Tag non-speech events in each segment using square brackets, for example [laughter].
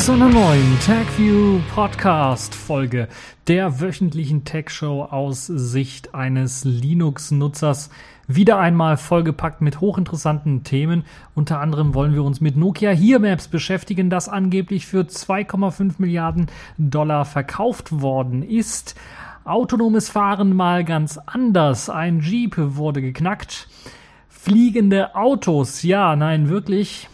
zu einer neuen TechView Podcast Folge der wöchentlichen Tech-Show aus Sicht eines Linux-Nutzers. Wieder einmal vollgepackt mit hochinteressanten Themen. Unter anderem wollen wir uns mit Nokia Here Maps beschäftigen, das angeblich für 2,5 Milliarden Dollar verkauft worden ist. Autonomes Fahren mal ganz anders. Ein Jeep wurde geknackt. Fliegende Autos, ja, nein, wirklich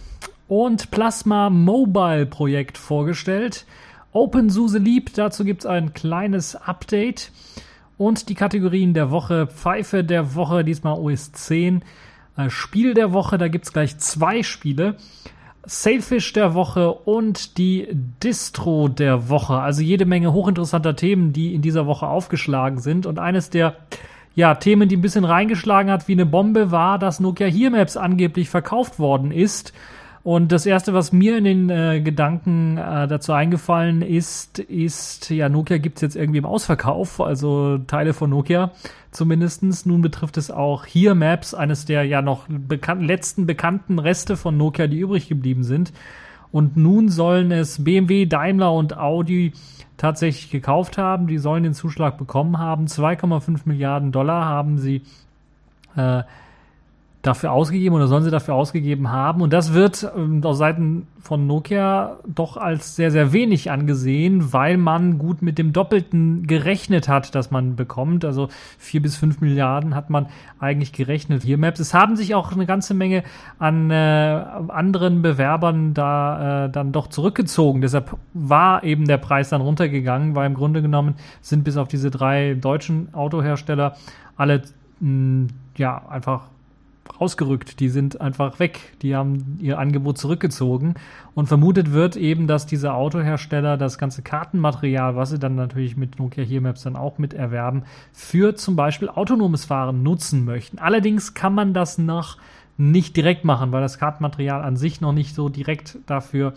und Plasma Mobile Projekt vorgestellt. OpenSUSE Lieb, dazu gibt es ein kleines Update. Und die Kategorien der Woche, Pfeife der Woche, diesmal OS 10. Äh, Spiel der Woche, da gibt es gleich zwei Spiele. Sailfish der Woche und die Distro der Woche. Also jede Menge hochinteressanter Themen, die in dieser Woche aufgeschlagen sind. Und eines der ja, Themen, die ein bisschen reingeschlagen hat wie eine Bombe, war, dass Nokia Here Maps angeblich verkauft worden ist. Und das erste, was mir in den äh, Gedanken äh, dazu eingefallen ist, ist, ja, Nokia gibt's jetzt irgendwie im Ausverkauf, also Teile von Nokia zumindestens. Nun betrifft es auch hier Maps, eines der ja noch bekan letzten bekannten Reste von Nokia, die übrig geblieben sind. Und nun sollen es BMW, Daimler und Audi tatsächlich gekauft haben. Die sollen den Zuschlag bekommen haben. 2,5 Milliarden Dollar haben sie äh, dafür ausgegeben oder sollen sie dafür ausgegeben haben. Und das wird ähm, aus Seiten von Nokia doch als sehr, sehr wenig angesehen, weil man gut mit dem Doppelten gerechnet hat, dass man bekommt. Also vier bis fünf Milliarden hat man eigentlich gerechnet. Hier Maps. Es haben sich auch eine ganze Menge an äh, anderen Bewerbern da äh, dann doch zurückgezogen. Deshalb war eben der Preis dann runtergegangen, weil im Grunde genommen sind bis auf diese drei deutschen Autohersteller alle mh, ja einfach rausgerückt, die sind einfach weg, die haben ihr Angebot zurückgezogen. Und vermutet wird eben, dass diese Autohersteller das ganze Kartenmaterial, was sie dann natürlich mit Nokia Here Maps dann auch mit erwerben, für zum Beispiel autonomes Fahren nutzen möchten. Allerdings kann man das noch nicht direkt machen, weil das Kartenmaterial an sich noch nicht so direkt dafür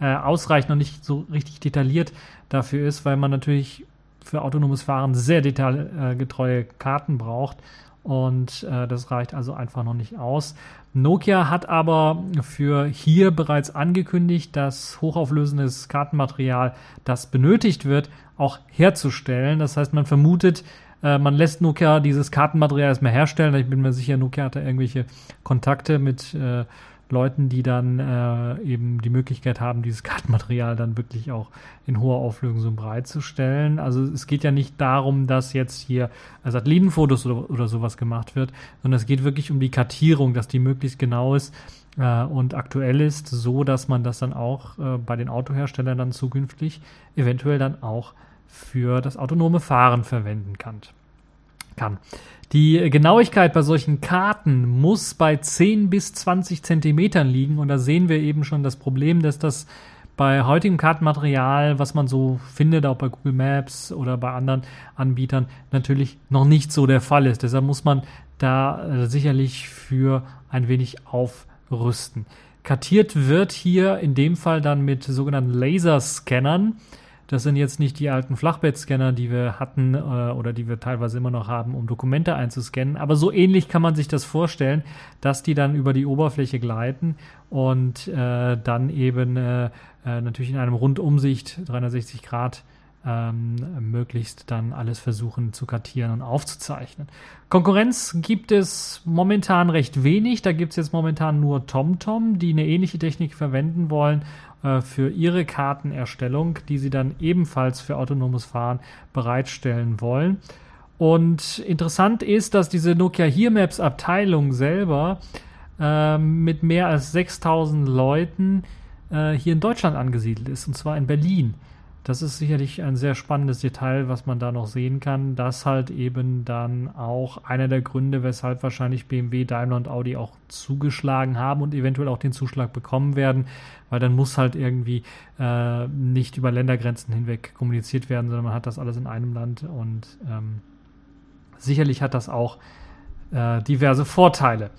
äh, ausreicht, noch nicht so richtig detailliert dafür ist, weil man natürlich für autonomes Fahren sehr detailgetreue Karten braucht und äh, das reicht also einfach noch nicht aus. Nokia hat aber für hier bereits angekündigt, dass hochauflösendes Kartenmaterial, das benötigt wird, auch herzustellen. Das heißt, man vermutet, äh, man lässt Nokia dieses Kartenmaterial erstmal herstellen. Ich bin mir sicher, Nokia hat da irgendwelche Kontakte mit äh, Leuten, die dann äh, eben die Möglichkeit haben, dieses Kartenmaterial dann wirklich auch in hoher Auflösung so bereitzustellen. Also es geht ja nicht darum, dass jetzt hier Satellitenfotos oder, oder sowas gemacht wird, sondern es geht wirklich um die Kartierung, dass die möglichst genau ist äh, und aktuell ist, so dass man das dann auch äh, bei den Autoherstellern dann zukünftig eventuell dann auch für das autonome Fahren verwenden kann kann. Die Genauigkeit bei solchen Karten muss bei 10 bis 20 Zentimetern liegen und da sehen wir eben schon das Problem, dass das bei heutigem Kartenmaterial, was man so findet, auch bei Google Maps oder bei anderen Anbietern, natürlich noch nicht so der Fall ist. Deshalb muss man da äh, sicherlich für ein wenig aufrüsten. Kartiert wird hier in dem Fall dann mit sogenannten Laserscannern. Das sind jetzt nicht die alten Flachbettscanner, die wir hatten äh, oder die wir teilweise immer noch haben, um Dokumente einzuscannen. Aber so ähnlich kann man sich das vorstellen, dass die dann über die Oberfläche gleiten und äh, dann eben äh, äh natürlich in einem Rundumsicht 360 Grad ähm, möglichst dann alles versuchen zu kartieren und aufzuzeichnen. Konkurrenz gibt es momentan recht wenig. Da gibt es jetzt momentan nur TomTom, die eine ähnliche Technik verwenden wollen für ihre Kartenerstellung, die sie dann ebenfalls für autonomes Fahren bereitstellen wollen. Und interessant ist, dass diese Nokia Here Maps Abteilung selber äh, mit mehr als 6000 Leuten äh, hier in Deutschland angesiedelt ist, und zwar in Berlin. Das ist sicherlich ein sehr spannendes Detail, was man da noch sehen kann. Das halt eben dann auch einer der Gründe, weshalb wahrscheinlich BMW, Daimler und Audi auch zugeschlagen haben und eventuell auch den Zuschlag bekommen werden, weil dann muss halt irgendwie äh, nicht über Ländergrenzen hinweg kommuniziert werden, sondern man hat das alles in einem Land und ähm, sicherlich hat das auch äh, diverse Vorteile.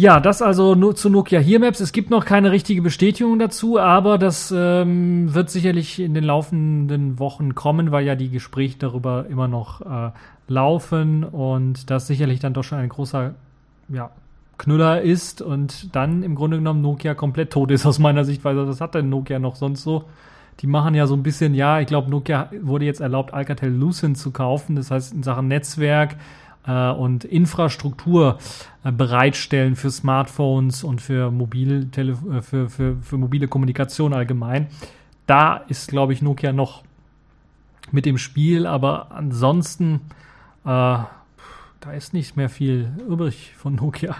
Ja, das also nur zu Nokia Here Maps. Es gibt noch keine richtige Bestätigung dazu, aber das ähm, wird sicherlich in den laufenden Wochen kommen, weil ja die Gespräche darüber immer noch äh, laufen und das sicherlich dann doch schon ein großer ja, Knüller ist und dann im Grunde genommen Nokia komplett tot ist [laughs] aus meiner Sichtweise. Was hat denn Nokia noch sonst so? Die machen ja so ein bisschen, ja, ich glaube, Nokia wurde jetzt erlaubt, Alcatel Lucent zu kaufen. Das heißt, in Sachen Netzwerk äh, und Infrastruktur äh, bereitstellen für Smartphones und für, Mobiltele äh, für, für, für mobile Kommunikation allgemein. Da ist, glaube ich, Nokia noch mit dem Spiel, aber ansonsten, äh, da ist nicht mehr viel übrig von Nokia.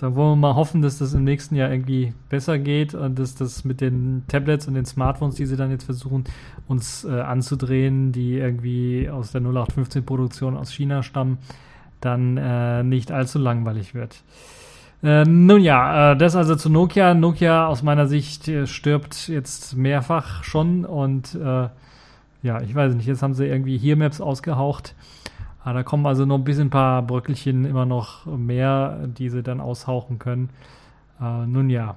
Da wollen wir mal hoffen, dass das im nächsten Jahr irgendwie besser geht und dass das mit den Tablets und den Smartphones, die sie dann jetzt versuchen, uns äh, anzudrehen, die irgendwie aus der 0815-Produktion aus China stammen, dann äh, nicht allzu langweilig wird. Äh, nun ja, äh, das also zu Nokia. Nokia aus meiner Sicht äh, stirbt jetzt mehrfach schon und äh, ja, ich weiß nicht, jetzt haben sie irgendwie hier Maps ausgehaucht. Ah, da kommen also noch ein bisschen ein paar Bröckelchen immer noch mehr, die sie dann aushauchen können. Äh, nun ja.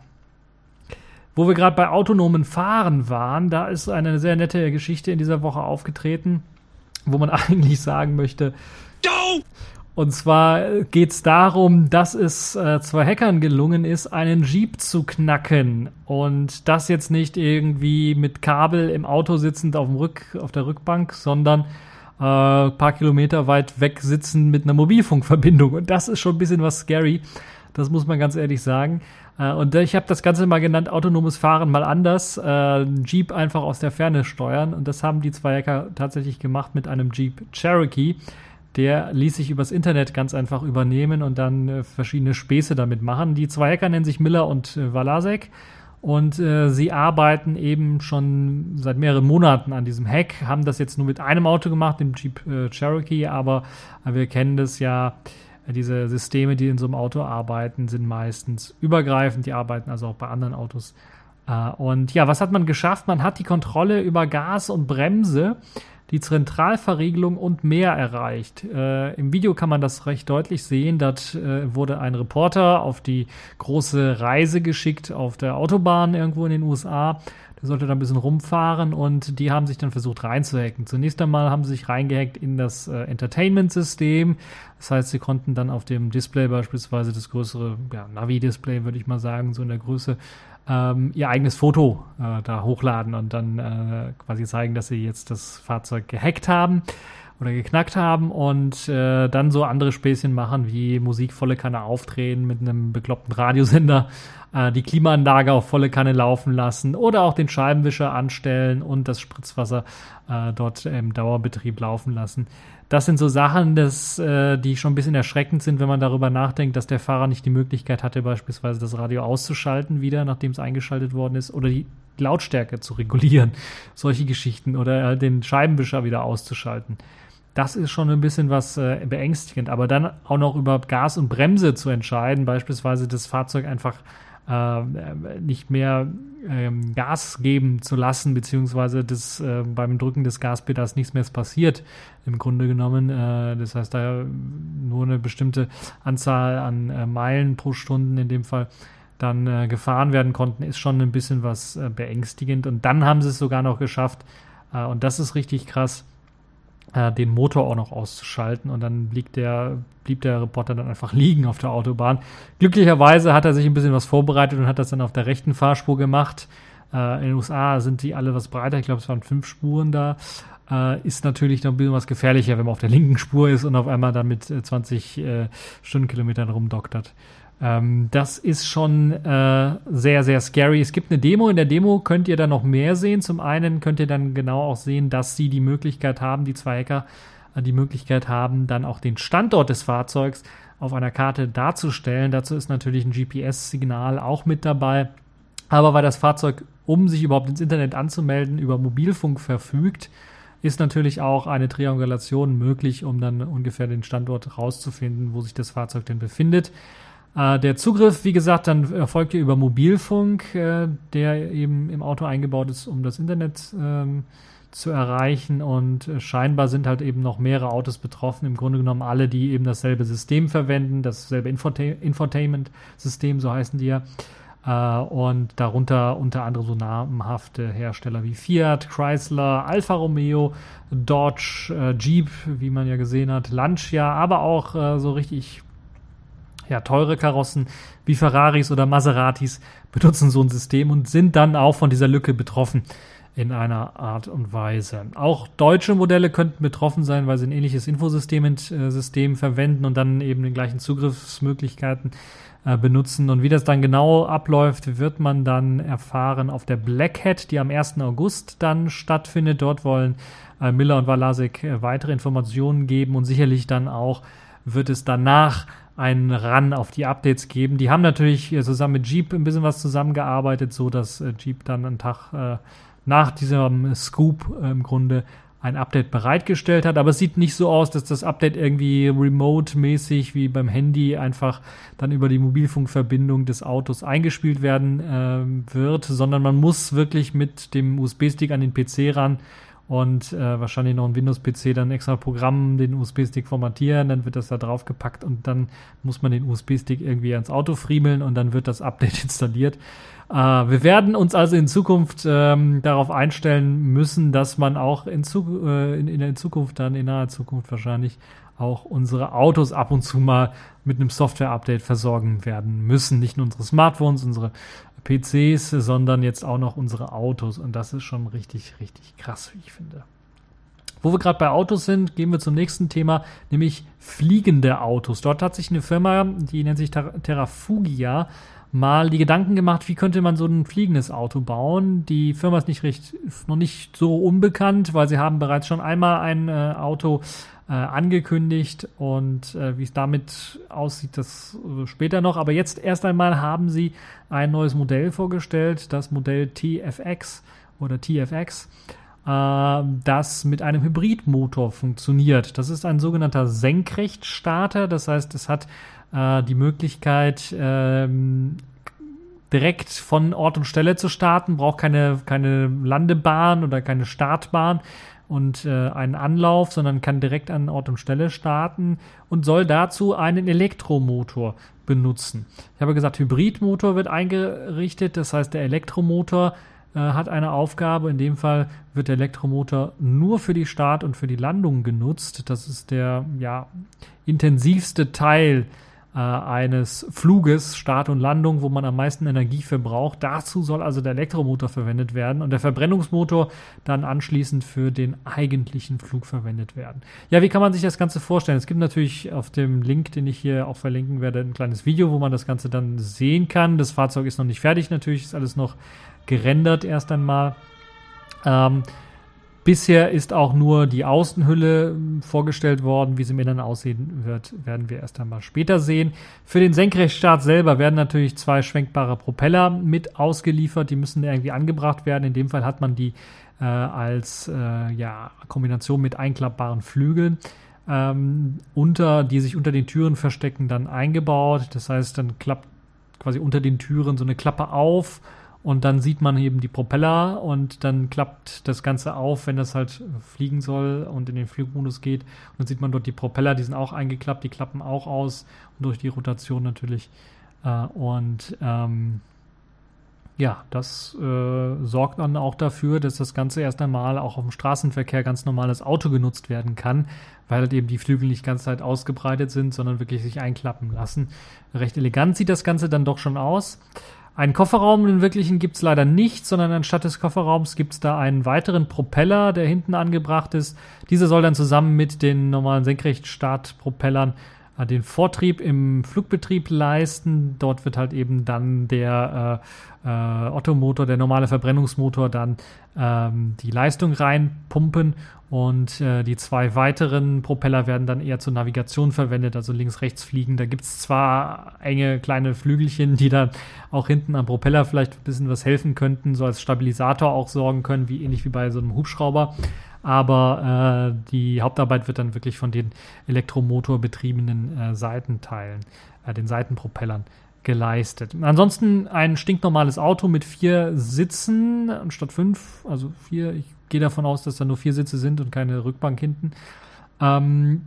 Wo wir gerade bei autonomen Fahren waren, da ist eine sehr nette Geschichte in dieser Woche aufgetreten, wo man [laughs] eigentlich sagen möchte. Go! Und zwar geht es darum, dass es äh, zwei Hackern gelungen ist, einen Jeep zu knacken. Und das jetzt nicht irgendwie mit Kabel im Auto sitzend auf, dem Rück, auf der Rückbank, sondern äh, paar Kilometer weit weg sitzen mit einer Mobilfunkverbindung. Und das ist schon ein bisschen was scary. Das muss man ganz ehrlich sagen. Äh, und ich habe das Ganze mal genannt, autonomes Fahren mal anders. Äh, Jeep einfach aus der Ferne steuern. Und das haben die zwei Hacker tatsächlich gemacht mit einem Jeep Cherokee. Der ließ sich übers Internet ganz einfach übernehmen und dann äh, verschiedene Späße damit machen. Die zwei Hacker nennen sich Miller und äh, Valasek und äh, sie arbeiten eben schon seit mehreren Monaten an diesem Hack, haben das jetzt nur mit einem Auto gemacht, dem Jeep äh, Cherokee, aber äh, wir kennen das ja, diese Systeme, die in so einem Auto arbeiten, sind meistens übergreifend, die arbeiten also auch bei anderen Autos. Äh, und ja, was hat man geschafft? Man hat die Kontrolle über Gas und Bremse die Zentralverriegelung und mehr erreicht. Äh, Im Video kann man das recht deutlich sehen. Dort äh, wurde ein Reporter auf die große Reise geschickt auf der Autobahn irgendwo in den USA. Der sollte da ein bisschen rumfahren und die haben sich dann versucht reinzuhacken. Zunächst einmal haben sie sich reingehackt in das äh, Entertainment-System. Das heißt, sie konnten dann auf dem Display beispielsweise das größere ja, Navi-Display, würde ich mal sagen, so in der Größe, ähm, ihr eigenes Foto äh, da hochladen und dann äh, quasi zeigen, dass sie jetzt das Fahrzeug gehackt haben oder geknackt haben und äh, dann so andere Späßchen machen, wie Musik volle Kanne aufdrehen mit einem bekloppten Radiosender, äh, die Klimaanlage auf volle Kanne laufen lassen oder auch den Scheibenwischer anstellen und das Spritzwasser äh, dort im Dauerbetrieb laufen lassen das sind so Sachen, das, äh, die schon ein bisschen erschreckend sind, wenn man darüber nachdenkt, dass der Fahrer nicht die Möglichkeit hatte, beispielsweise das Radio auszuschalten wieder, nachdem es eingeschaltet worden ist, oder die Lautstärke zu regulieren. [laughs] Solche Geschichten oder äh, den Scheibenwischer wieder auszuschalten. Das ist schon ein bisschen was äh, beängstigend. Aber dann auch noch über Gas und Bremse zu entscheiden, beispielsweise das Fahrzeug einfach nicht mehr ähm, Gas geben zu lassen, beziehungsweise das, äh, beim Drücken des Gaspedals nichts mehr passiert, im Grunde genommen. Äh, das heißt, da nur eine bestimmte Anzahl an äh, Meilen pro Stunde in dem Fall dann äh, gefahren werden konnten, ist schon ein bisschen was äh, beängstigend. Und dann haben sie es sogar noch geschafft, und das ist richtig krass, äh, den Motor auch noch auszuschalten und dann blieb der, blieb der Reporter dann einfach [laughs] liegen auf der Autobahn. Glücklicherweise hat er sich ein bisschen was vorbereitet und hat das dann auf der rechten Fahrspur gemacht. Äh, in den USA sind die alle was breiter, ich glaube es waren fünf Spuren da. Äh, ist natürlich noch ein bisschen was gefährlicher, wenn man auf der linken Spur ist und auf einmal dann mit 20 äh, äh, Stundenkilometern rumdoktert. Ähm, das ist schon äh, sehr, sehr scary. Es gibt eine Demo. In der Demo könnt ihr dann noch mehr sehen. Zum einen könnt ihr dann genau auch sehen, dass sie die Möglichkeit haben, die zwei Hacker äh, die Möglichkeit haben, dann auch den Standort des Fahrzeugs auf einer Karte darzustellen. Dazu ist natürlich ein GPS-Signal auch mit dabei. Aber weil das Fahrzeug, um sich überhaupt ins Internet anzumelden, über Mobilfunk verfügt, ist natürlich auch eine Triangulation möglich, um dann ungefähr den Standort rauszufinden, wo sich das Fahrzeug denn befindet. Äh, der Zugriff, wie gesagt, dann erfolgt ja über Mobilfunk, äh, der eben im Auto eingebaut ist, um das Internet ähm, zu erreichen. Und äh, scheinbar sind halt eben noch mehrere Autos betroffen. Im Grunde genommen alle, die eben dasselbe System verwenden, dasselbe Infota Infotainment-System, so heißen die ja. Uh, und darunter unter anderem so namhafte Hersteller wie Fiat, Chrysler, Alfa Romeo, Dodge, uh, Jeep, wie man ja gesehen hat, Lancia, aber auch uh, so richtig ja, teure Karossen wie Ferraris oder Maseratis benutzen so ein System und sind dann auch von dieser Lücke betroffen in einer Art und Weise. Auch deutsche Modelle könnten betroffen sein, weil sie ein ähnliches Infosystem äh, System verwenden und dann eben den gleichen Zugriffsmöglichkeiten äh, benutzen. Und wie das dann genau abläuft, wird man dann erfahren auf der Black Hat, die am 1. August dann stattfindet. Dort wollen äh, Miller und Walasek äh, weitere Informationen geben und sicherlich dann auch wird es danach einen Run auf die Updates geben. Die haben natürlich äh, zusammen mit Jeep ein bisschen was zusammengearbeitet, so dass äh, Jeep dann einen Tag äh, nach diesem Scoop äh, im Grunde ein Update bereitgestellt hat. Aber es sieht nicht so aus, dass das Update irgendwie remote-mäßig wie beim Handy einfach dann über die Mobilfunkverbindung des Autos eingespielt werden äh, wird, sondern man muss wirklich mit dem USB-Stick an den PC ran und äh, wahrscheinlich noch ein Windows-PC dann extra Programm den USB-Stick formatieren, dann wird das da drauf gepackt und dann muss man den USB-Stick irgendwie ans Auto friemeln und dann wird das Update [laughs] installiert. Äh, wir werden uns also in Zukunft ähm, darauf einstellen müssen, dass man auch in, Zu äh, in, in der Zukunft dann, in naher Zukunft wahrscheinlich, auch unsere Autos ab und zu mal mit einem Software-Update versorgen werden müssen. Nicht nur unsere Smartphones, unsere PCs, sondern jetzt auch noch unsere Autos. Und das ist schon richtig, richtig krass, wie ich finde. Wo wir gerade bei Autos sind, gehen wir zum nächsten Thema, nämlich fliegende Autos. Dort hat sich eine Firma, die nennt sich Terrafugia, mal die Gedanken gemacht, wie könnte man so ein fliegendes Auto bauen. Die Firma ist nicht recht, noch nicht so unbekannt, weil sie haben bereits schon einmal ein äh, Auto äh, angekündigt und äh, wie es damit aussieht, das äh, später noch. Aber jetzt erst einmal haben sie ein neues Modell vorgestellt, das Modell TFX oder TFX äh, das mit einem Hybridmotor funktioniert. Das ist ein sogenannter Senkrechtstarter, das heißt, es hat äh, die Möglichkeit, ähm, direkt von Ort und Stelle zu starten, braucht keine, keine Landebahn oder keine Startbahn und äh, einen Anlauf, sondern kann direkt an Ort und Stelle starten und soll dazu einen Elektromotor benutzen. Ich habe gesagt, Hybridmotor wird eingerichtet, das heißt, der Elektromotor äh, hat eine Aufgabe. In dem Fall wird der Elektromotor nur für die Start- und für die Landung genutzt. Das ist der ja, intensivste Teil eines Fluges, Start und Landung, wo man am meisten Energie verbraucht. Dazu soll also der Elektromotor verwendet werden und der Verbrennungsmotor dann anschließend für den eigentlichen Flug verwendet werden. Ja, wie kann man sich das Ganze vorstellen? Es gibt natürlich auf dem Link, den ich hier auch verlinken werde, ein kleines Video, wo man das Ganze dann sehen kann. Das Fahrzeug ist noch nicht fertig, natürlich ist alles noch gerendert erst einmal. Ähm, Bisher ist auch nur die Außenhülle hm, vorgestellt worden. Wie sie im Inneren aussehen wird, werden wir erst einmal später sehen. Für den Senkrechtstart selber werden natürlich zwei schwenkbare Propeller mit ausgeliefert. Die müssen irgendwie angebracht werden. In dem Fall hat man die äh, als äh, ja, Kombination mit einklappbaren Flügeln. Ähm, unter, die sich unter den Türen verstecken, dann eingebaut. Das heißt, dann klappt quasi unter den Türen so eine Klappe auf und dann sieht man eben die Propeller und dann klappt das Ganze auf, wenn das halt fliegen soll und in den Flugmodus geht. Und dann sieht man dort die Propeller, die sind auch eingeklappt, die klappen auch aus und durch die Rotation natürlich. Äh, und ähm, ja, das äh, sorgt dann auch dafür, dass das Ganze erst einmal auch auf dem Straßenverkehr ganz normales Auto genutzt werden kann, weil halt eben die Flügel nicht ganz Zeit ausgebreitet sind, sondern wirklich sich einklappen lassen. Recht elegant sieht das Ganze dann doch schon aus. Einen Kofferraum, den wirklichen, gibt es leider nicht, sondern anstatt des Kofferraums gibt es da einen weiteren Propeller, der hinten angebracht ist. Dieser soll dann zusammen mit den normalen Senkrechtstartpropellern äh, den Vortrieb im Flugbetrieb leisten. Dort wird halt eben dann der äh, äh, Ottomotor, der normale Verbrennungsmotor, dann ähm, die Leistung reinpumpen und äh, die zwei weiteren Propeller werden dann eher zur Navigation verwendet, also links, rechts fliegen. Da gibt es zwar enge kleine Flügelchen, die dann auch hinten am Propeller vielleicht ein bisschen was helfen könnten, so als Stabilisator auch sorgen können, wie ähnlich wie bei so einem Hubschrauber. Aber äh, die Hauptarbeit wird dann wirklich von den elektromotorbetriebenen äh, Seitenteilen, äh, den Seitenpropellern geleistet. Ansonsten ein stinknormales Auto mit vier Sitzen anstatt fünf, also vier. Ich gehe davon aus, dass da nur vier Sitze sind und keine Rückbank hinten. Ähm,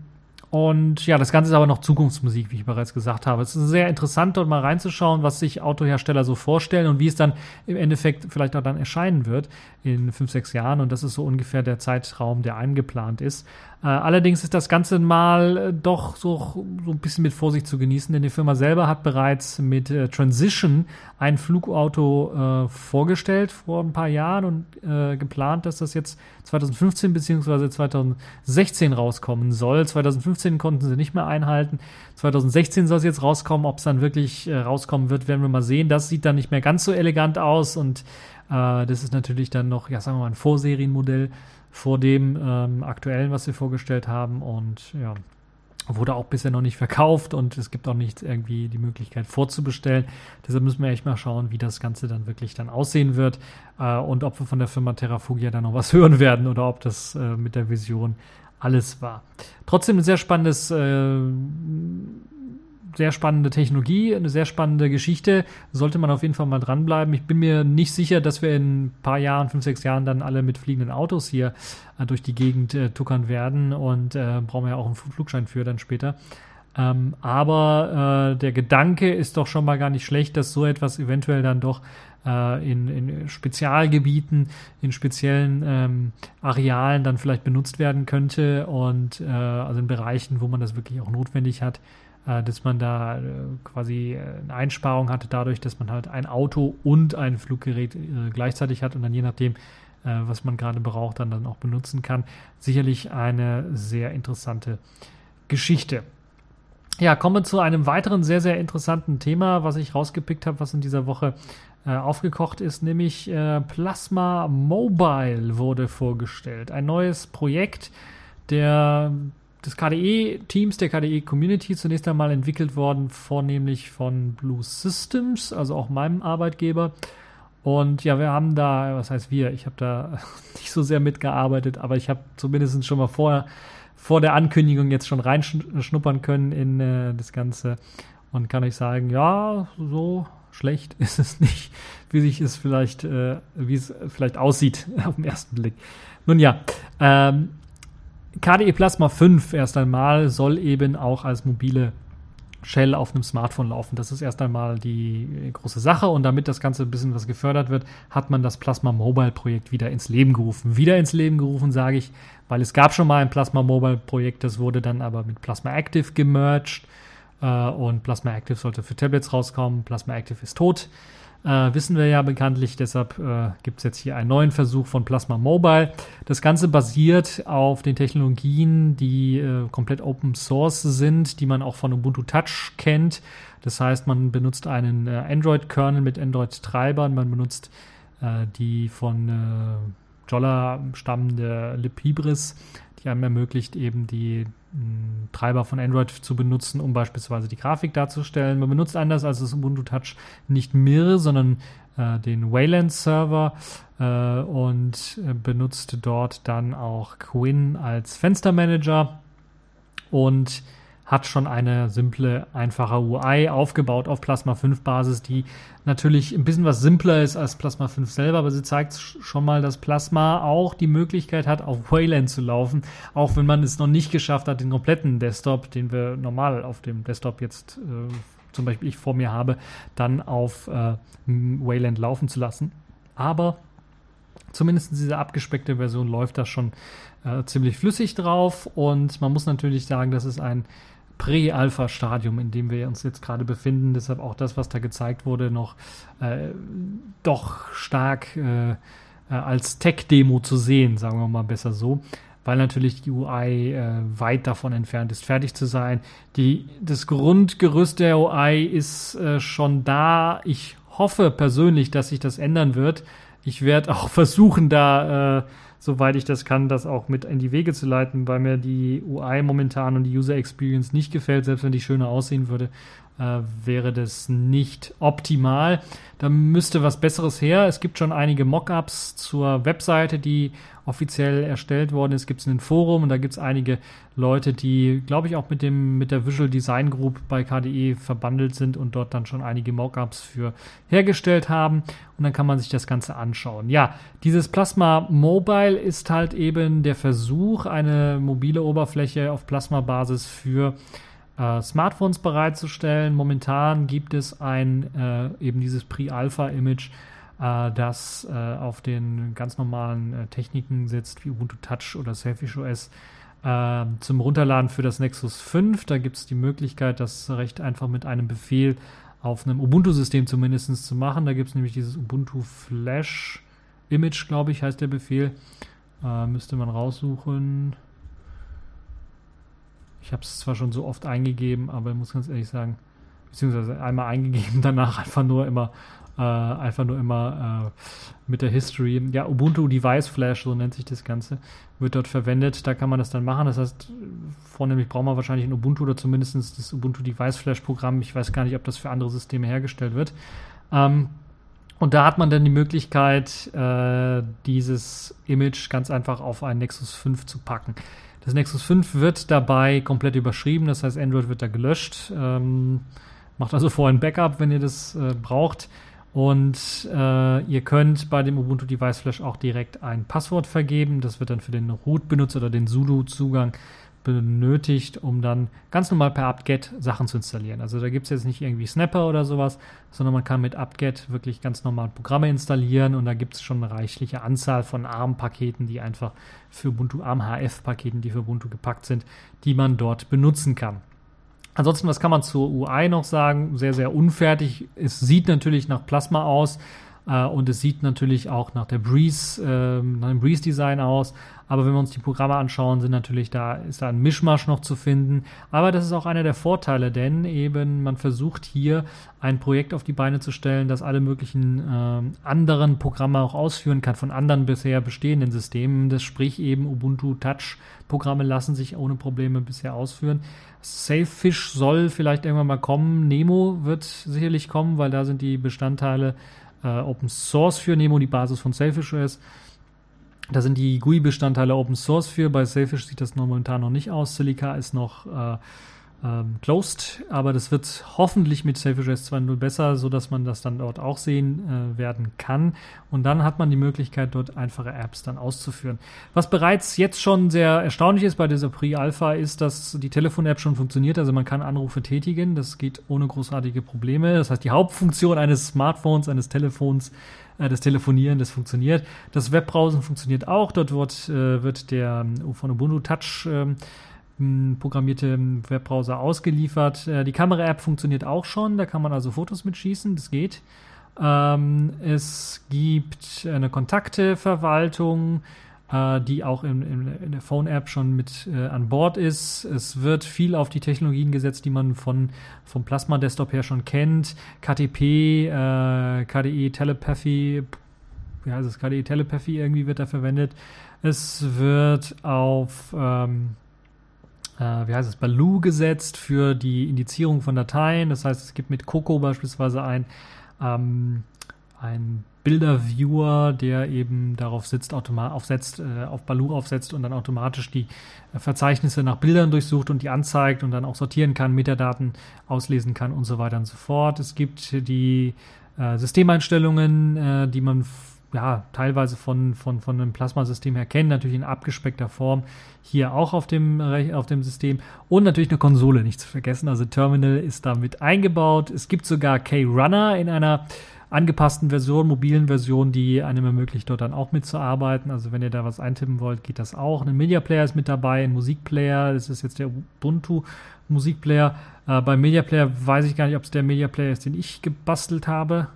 Und ja, das Ganze ist aber noch Zukunftsmusik, wie ich bereits gesagt habe. Es ist sehr interessant, dort mal reinzuschauen, was sich Autohersteller so vorstellen und wie es dann im Endeffekt vielleicht auch dann erscheinen wird in fünf, sechs Jahren. Und das ist so ungefähr der Zeitraum, der eingeplant ist. Äh, allerdings ist das Ganze mal äh, doch so, so ein bisschen mit Vorsicht zu genießen, denn die Firma selber hat bereits mit äh, Transition ein Flugauto äh, vorgestellt vor ein paar Jahren und äh, geplant, dass das jetzt 2015 bzw. 2016 rauskommen soll. 2015 konnten sie nicht mehr einhalten. 2016 soll es jetzt rauskommen. Ob es dann wirklich rauskommen wird, werden wir mal sehen. Das sieht dann nicht mehr ganz so elegant aus und das ist natürlich dann noch, ja, sagen wir mal, ein Vorserienmodell vor dem ähm, aktuellen, was wir vorgestellt haben. Und ja, wurde auch bisher noch nicht verkauft und es gibt auch nicht irgendwie die Möglichkeit vorzubestellen. Deshalb müssen wir echt mal schauen, wie das Ganze dann wirklich dann aussehen wird äh, und ob wir von der Firma Terrafugia dann noch was [laughs] hören werden oder ob das äh, mit der Vision alles war. Trotzdem ein sehr spannendes äh, sehr spannende Technologie, eine sehr spannende Geschichte. Sollte man auf jeden Fall mal dranbleiben. Ich bin mir nicht sicher, dass wir in ein paar Jahren, fünf, sechs Jahren dann alle mit fliegenden Autos hier äh, durch die Gegend äh, tuckern werden und äh, brauchen wir ja auch einen Flugschein für dann später. Ähm, aber äh, der Gedanke ist doch schon mal gar nicht schlecht, dass so etwas eventuell dann doch äh, in, in Spezialgebieten, in speziellen ähm, Arealen dann vielleicht benutzt werden könnte und äh, also in Bereichen, wo man das wirklich auch notwendig hat. Äh, dass man da äh, quasi äh, eine Einsparung hatte dadurch, dass man halt ein Auto und ein Fluggerät gleichzeitig hat und dann je nachdem, was man gerade braucht, dann, dann auch benutzen kann. Sicherlich eine sehr interessante Geschichte. Ja, kommen wir zu einem weiteren sehr, sehr interessanten Thema, was ich rausgepickt habe, was in dieser Woche aufgekocht ist, nämlich Plasma Mobile wurde vorgestellt. Ein neues Projekt der des KDE-Teams, der KDE-Community zunächst einmal entwickelt worden, vornehmlich von Blue Systems, also auch meinem Arbeitgeber. Und ja, wir haben da, was heißt wir? Ich habe da [laughs] nicht so sehr mitgearbeitet, aber ich habe zumindest schon mal vor, vor der Ankündigung jetzt schon reinschnuppern können in äh, das Ganze und kann euch sagen, ja, so schlecht [laughs] ist es nicht, wie sich es vielleicht, äh, wie es vielleicht aussieht [laughs] auf den ersten Blick. Nun ja, ähm, KDE Plasma 5 erst einmal soll eben auch als mobile Shell auf einem Smartphone laufen. Das ist erst einmal die große Sache und damit das Ganze ein bisschen was gefördert wird, hat man das Plasma Mobile Projekt wieder ins Leben gerufen. Wieder ins Leben gerufen, sage ich, weil es gab schon mal ein Plasma Mobile Projekt, das wurde dann aber mit Plasma Active gemerged äh, und Plasma Active sollte für Tablets rauskommen. Plasma Active ist tot. Äh, wissen wir ja bekanntlich, deshalb äh, gibt es jetzt hier einen neuen Versuch von Plasma Mobile. Das Ganze basiert auf den Technologien, die äh, komplett Open Source sind, die man auch von Ubuntu Touch kennt. Das heißt, man benutzt einen äh, Android-Kernel mit Android-Treibern, man benutzt äh, die von äh, Jolla stammende Libhybris, die einem ermöglicht, eben die Treiber von Android zu benutzen, um beispielsweise die Grafik darzustellen. Man benutzt anders als das Ubuntu Touch nicht Mir, sondern äh, den Wayland Server äh, und äh, benutzt dort dann auch Quinn als Fenstermanager und hat schon eine simple, einfache UI aufgebaut auf Plasma 5 Basis, die natürlich ein bisschen was simpler ist als Plasma 5 selber, aber sie zeigt schon mal, dass Plasma auch die Möglichkeit hat, auf Wayland zu laufen, auch wenn man es noch nicht geschafft hat, den kompletten Desktop, den wir normal auf dem Desktop jetzt äh, zum Beispiel ich vor mir habe, dann auf äh, Wayland laufen zu lassen. Aber zumindest diese abgespeckte Version läuft da schon äh, ziemlich flüssig drauf und man muss natürlich sagen, das ist ein Prä-Alpha-Stadium, in dem wir uns jetzt gerade befinden. Deshalb auch das, was da gezeigt wurde, noch äh, doch stark äh, äh, als Tech-Demo zu sehen, sagen wir mal besser so, weil natürlich die UI äh, weit davon entfernt ist, fertig zu sein. Die, das Grundgerüst der UI ist äh, schon da. Ich hoffe persönlich, dass sich das ändern wird. Ich werde auch [laughs] versuchen, da äh, soweit ich das kann, das auch mit in die Wege zu leiten, weil mir die UI momentan und die User Experience nicht gefällt. Selbst wenn die schöner aussehen würde, äh, wäre das nicht optimal. Da müsste was Besseres her. Es gibt schon einige Mockups zur Webseite, die offiziell erstellt worden ist, gibt es ein Forum und da gibt es einige Leute, die, glaube ich, auch mit dem mit der Visual Design Group bei KDE verbandelt sind und dort dann schon einige Mockups für hergestellt haben und dann kann man sich das Ganze anschauen. Ja, dieses Plasma Mobile ist halt eben der Versuch, eine mobile Oberfläche auf Plasma-Basis für äh, Smartphones bereitzustellen. Momentan gibt es ein äh, eben dieses Pre-Alpha-Image, äh, das äh, auf den ganz normalen äh, Techniken sitzt, wie Ubuntu Touch oder Selfish OS. Ähm, zum Runterladen für das Nexus 5. Da gibt es die Möglichkeit, das recht einfach mit einem Befehl auf einem Ubuntu-System zumindest zu machen. Da gibt es nämlich dieses Ubuntu Flash Image, glaube ich, heißt der Befehl. Äh, müsste man raussuchen. Ich habe es zwar schon so oft eingegeben, aber ich muss ganz ehrlich sagen, beziehungsweise einmal eingegeben, [laughs] danach einfach nur immer, äh, einfach nur immer äh, mit der History. Ja, Ubuntu Device Flash, so nennt sich das Ganze, wird dort verwendet. Da kann man das dann machen. Das heißt, vornehmlich braucht man wahrscheinlich ein Ubuntu oder zumindest das Ubuntu Device Flash Programm. Ich weiß gar nicht, ob das für andere Systeme hergestellt wird. Ähm, und da hat man dann die Möglichkeit, äh, dieses Image ganz einfach auf ein Nexus 5 zu packen. Das Nexus 5 wird dabei komplett überschrieben, das heißt, Android wird da gelöscht. Ähm, macht also vorher ein Backup, wenn ihr das äh, braucht. Und äh, ihr könnt bei dem Ubuntu Device Flash auch direkt ein Passwort vergeben. Das wird dann für den Root-Benutzer oder den sudo-Zugang benötigt, um dann ganz normal per apt-get Sachen zu installieren. Also da gibt es jetzt nicht irgendwie Snapper oder sowas, sondern man kann mit apt-get wirklich ganz normal Programme installieren und da gibt es schon eine reichliche Anzahl von ARM-Paketen, die einfach für Ubuntu, ARM-HF-Paketen, die für Ubuntu gepackt sind, die man dort benutzen kann. Ansonsten, was kann man zur UI noch sagen? Sehr, sehr unfertig. Es sieht natürlich nach Plasma aus. Äh, und es sieht natürlich auch nach der Breeze, äh, nach dem Breeze-Design aus. Aber wenn wir uns die Programme anschauen, sind natürlich da, ist da ein Mischmasch noch zu finden. Aber das ist auch einer der Vorteile, denn eben man versucht hier ein Projekt auf die Beine zu stellen, das alle möglichen äh, anderen Programme auch ausführen kann von anderen bisher bestehenden Systemen. Das sprich eben Ubuntu Touch Programme lassen sich ohne Probleme bisher ausführen. Safefish soll vielleicht irgendwann mal kommen. Nemo wird sicherlich kommen, weil da sind die Bestandteile äh, Open Source für, Nemo die Basis von Selfish ist. Da sind die GUI-Bestandteile Open Source für. Bei Selfish sieht das momentan noch nicht aus. Silica ist noch äh, ähm, closed, aber das wird hoffentlich mit Selfish S 2.0 besser, sodass man das dann dort auch sehen äh, werden kann. Und dann hat man die Möglichkeit, dort einfache Apps dann auszuführen. Was bereits jetzt schon sehr erstaunlich ist bei dieser Pre-Alpha, ist, dass die Telefon-App schon funktioniert. Also man kann Anrufe tätigen. Das geht ohne großartige Probleme. Das heißt, die Hauptfunktion eines Smartphones, eines Telefons, äh, das Telefonieren, das funktioniert. Das Webbrowsen funktioniert auch. Dort wird, äh, wird der von Ubuntu Touch ähm, programmierte Webbrowser ausgeliefert. Äh, die Kamera-App funktioniert auch schon, da kann man also Fotos mitschießen, das geht. Ähm, es gibt eine Kontakteverwaltung, äh, die auch in, in, in der Phone-App schon mit äh, an Bord ist. Es wird viel auf die Technologien gesetzt, die man von, vom Plasma-Desktop her schon kennt. KTP, KDE Telepathy, wie heißt es, KDE Telepathy irgendwie wird da verwendet. Es wird auf ähm, äh, wie heißt es, Baloo gesetzt für die Indizierung von Dateien. Das heißt, es gibt mit Coco beispielsweise ein, ähm, ein Bilderviewer, der eben darauf sitzt, aufsetzt, äh, auf Baloo aufsetzt und dann automatisch die äh, Verzeichnisse nach Bildern durchsucht und die anzeigt und dann auch sortieren kann, Metadaten auslesen kann und so weiter und so fort. Es gibt die äh, Systemeinstellungen, äh, die man ja, teilweise von, von, von einem Plasmasystem her kennen, natürlich in abgespeckter Form hier auch auf dem, auf dem System und natürlich eine Konsole, nicht zu vergessen. Also Terminal ist damit eingebaut. Es gibt sogar K-Runner in einer angepassten Version, mobilen Version, die einem ermöglicht, dort dann auch mitzuarbeiten. Also wenn ihr da was eintippen wollt, geht das auch. Ein Media Player ist mit dabei, ein Musikplayer, das ist jetzt der Ubuntu Musikplayer. Äh, beim Media Player weiß ich gar nicht, ob es der Media Player ist, den ich gebastelt habe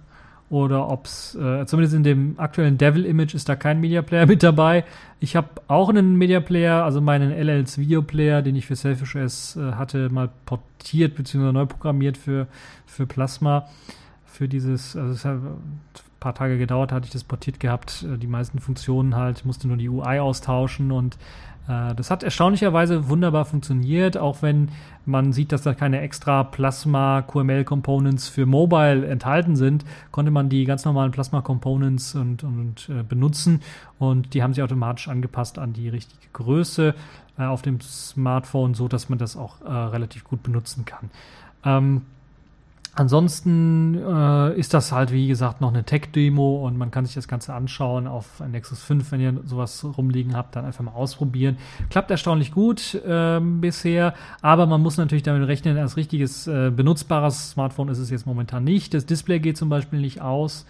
oder ob es, äh, zumindest in dem aktuellen Devil-Image ist da kein Media Player mit dabei. Ich habe auch einen Media Player, also meinen LLs Video Player, den ich für Selfish S äh, hatte, mal portiert bzw. neu programmiert für, für Plasma. Für dieses, also paar Tage gedauert, hatte ich das portiert gehabt. Äh, die meisten Funktionen halt, musste nur die UI austauschen und das hat erstaunlicherweise wunderbar funktioniert, auch wenn man sieht, dass da keine extra Plasma QML Components für Mobile enthalten sind, konnte man die ganz normalen Plasma Components und, und äh, benutzen und die haben sich automatisch angepasst an die richtige Größe äh, auf dem Smartphone, so dass man das auch äh, relativ gut benutzen kann. Ähm, Ansonsten äh, ist das halt, wie gesagt, noch eine Tech-Demo und man kann sich das Ganze anschauen auf Nexus 5, wenn ihr sowas rumliegen habt, dann einfach mal ausprobieren. Klappt erstaunlich gut äh, bisher, aber man muss natürlich damit rechnen, als richtiges äh, benutzbares Smartphone ist es jetzt momentan nicht. Das Display geht zum Beispiel nicht aus,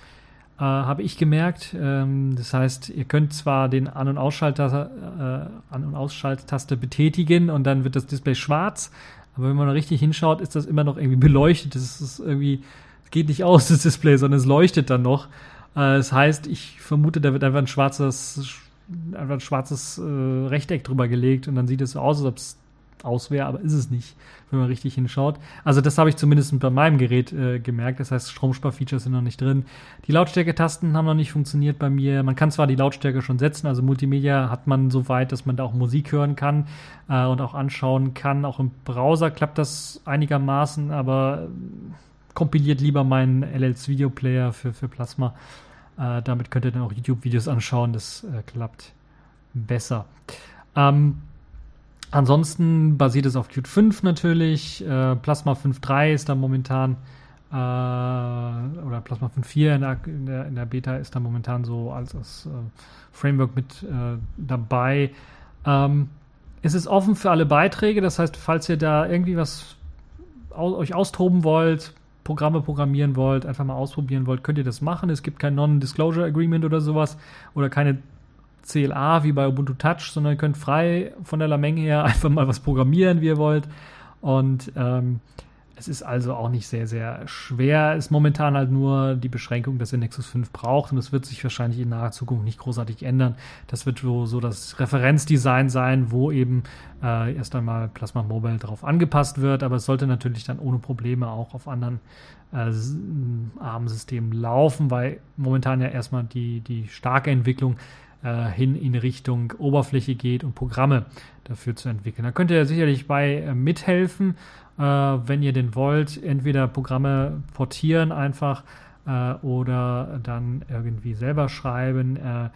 äh, habe ich gemerkt. Ähm, das heißt, ihr könnt zwar den An- und Ausschalter, äh, An- und Ausschalttaste betätigen und dann wird das Display schwarz, aber wenn man da richtig hinschaut, ist das immer noch irgendwie beleuchtet. Das ist irgendwie, es geht nicht aus, [laughs] das Display, sondern es leuchtet dann noch. Äh, das heißt, ich vermute, da wird einfach ein schwarzes, einfach ein schwarzes äh, Rechteck drüber gelegt und dann sieht es so aus, als ob es aus wäre, aber ist es nicht, wenn man richtig hinschaut. Also das habe ich zumindest bei meinem Gerät äh, gemerkt. Das heißt, Stromsparfeatures sind noch nicht drin. Die Lautstärke-Tasten haben noch nicht funktioniert bei mir. Man kann zwar die Lautstärke schon setzen, also Multimedia hat man so weit, dass man da auch Musik hören kann äh, und auch anschauen kann. Auch im Browser klappt das einigermaßen, aber kompiliert lieber meinen LLs Videoplayer für, für Plasma. Äh, damit könnt ihr dann auch YouTube-Videos anschauen. Das äh, klappt besser. Ähm, Ansonsten basiert es auf Qt 5 natürlich. Äh, Plasma 5.3 ist da momentan, äh, oder Plasma 5.4 in der, in, der, in der Beta ist da momentan so als, als äh, Framework mit äh, dabei. Ähm, es ist offen für alle Beiträge, das heißt, falls ihr da irgendwie was au euch austoben wollt, Programme programmieren wollt, einfach mal ausprobieren wollt, könnt ihr das machen. Es gibt kein Non-Disclosure Agreement oder sowas oder keine CLA wie bei Ubuntu Touch, sondern ihr könnt frei von der Menge her [laughs] einfach mal was programmieren, wie ihr wollt. Und ähm, es ist also auch nicht sehr, sehr schwer. Ist momentan halt nur die Beschränkung, dass ihr Nexus 5 braucht und das wird sich wahrscheinlich in naher Zukunft nicht großartig ändern. Das wird so, so das Referenzdesign sein, wo eben äh, erst einmal Plasma Mobile darauf angepasst wird, aber es sollte natürlich dann ohne Probleme auch auf anderen äh, ARM-Systemen laufen, weil momentan ja erstmal die, die starke Entwicklung äh, hin in Richtung Oberfläche geht und Programme dafür zu entwickeln. Da könnt ihr sicherlich bei äh, mithelfen, äh, wenn ihr denn wollt. Entweder Programme portieren einfach äh, oder dann irgendwie selber schreiben. Äh,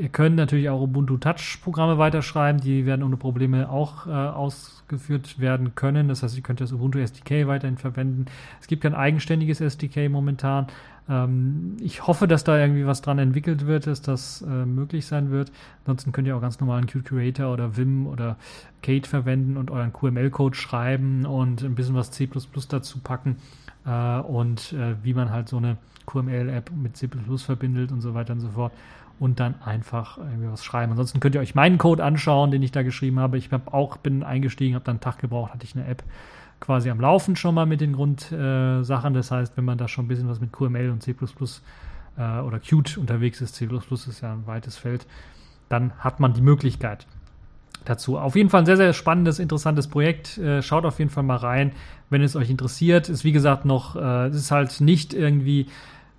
ihr könnt natürlich auch Ubuntu Touch Programme weiterschreiben, die werden ohne Probleme auch äh, ausgeführt werden können. Das heißt, ihr könnt das Ubuntu SDK weiterhin verwenden. Es gibt kein eigenständiges SDK momentan, ähm, ich hoffe, dass da irgendwie was dran entwickelt wird, dass das äh, möglich sein wird. Ansonsten könnt ihr auch ganz normalen Qt Creator oder Vim oder Kate verwenden und euren QML-Code schreiben und ein bisschen was C dazu packen äh, und äh, wie man halt so eine QML-App mit C verbindet und so weiter und so fort und dann einfach irgendwie was schreiben. Ansonsten könnt ihr euch meinen Code anschauen, den ich da geschrieben habe. Ich habe auch bin eingestiegen, habe dann einen Tag gebraucht, hatte ich eine App quasi am Laufen schon mal mit den Grundsachen. Äh, das heißt, wenn man da schon ein bisschen was mit QML und C äh, oder Qt unterwegs ist, C ist ja ein weites Feld, dann hat man die Möglichkeit dazu. Auf jeden Fall ein sehr, sehr spannendes, interessantes Projekt. Äh, schaut auf jeden Fall mal rein, wenn es euch interessiert. Ist wie gesagt noch, äh, es ist halt nicht irgendwie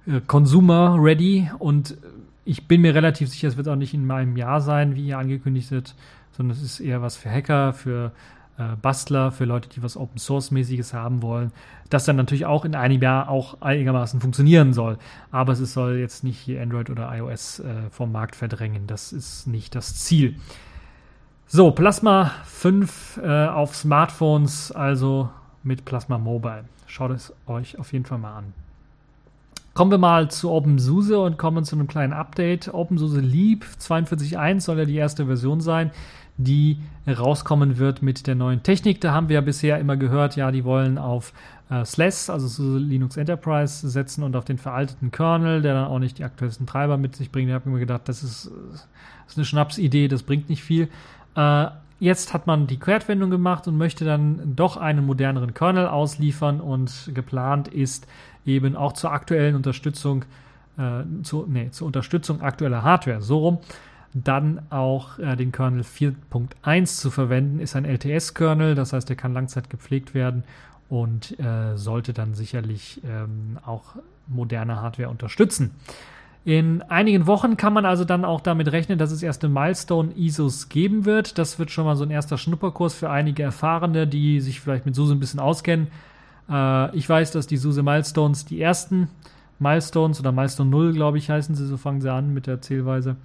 äh, Consumer ready und ich bin mir relativ sicher, es wird auch nicht in meinem Jahr sein, wie hier angekündigt wird, sondern es ist eher was für Hacker, für äh, Bastler, für Leute, die was Open Source mäßiges haben wollen, das dann natürlich auch in einem Jahr auch einigermaßen funktionieren soll. Aber es soll jetzt nicht hier Android oder iOS äh, vom Markt verdrängen. Das ist nicht das Ziel. So, Plasma 5 äh, auf Smartphones, also mit Plasma Mobile. Schaut es euch auf jeden Fall mal an. Kommen wir mal zu OpenSUSE und kommen zu einem kleinen Update. OpenSUSE Leap 42.1 soll ja die erste Version sein die rauskommen wird mit der neuen Technik. Da haben wir ja bisher immer gehört, ja, die wollen auf äh, SLES, also so Linux Enterprise, setzen und auf den veralteten Kernel, der dann auch nicht die aktuellsten Treiber mit sich bringt. Ich habe mir gedacht, das ist, das ist eine Schnapsidee, das bringt nicht viel. Äh, jetzt hat man die Kehrtwendung gemacht und möchte dann doch einen moderneren Kernel ausliefern und geplant ist eben auch zur aktuellen Unterstützung, äh, zu, nee, zur Unterstützung aktueller Hardware, so rum, dann auch äh, den Kernel 4.1 zu verwenden, ist ein LTS-Kernel, das heißt, der kann langzeit gepflegt werden und äh, sollte dann sicherlich ähm, auch moderne Hardware unterstützen. In einigen Wochen kann man also dann auch damit rechnen, dass es erste Milestone-ISOs geben wird. Das wird schon mal so ein erster Schnupperkurs für einige Erfahrene, die sich vielleicht mit SUSE ein bisschen auskennen. Äh, ich weiß, dass die SUSE Milestones die ersten Milestones oder Milestone 0, glaube ich, heißen sie, so fangen sie an mit der Zählweise, äh,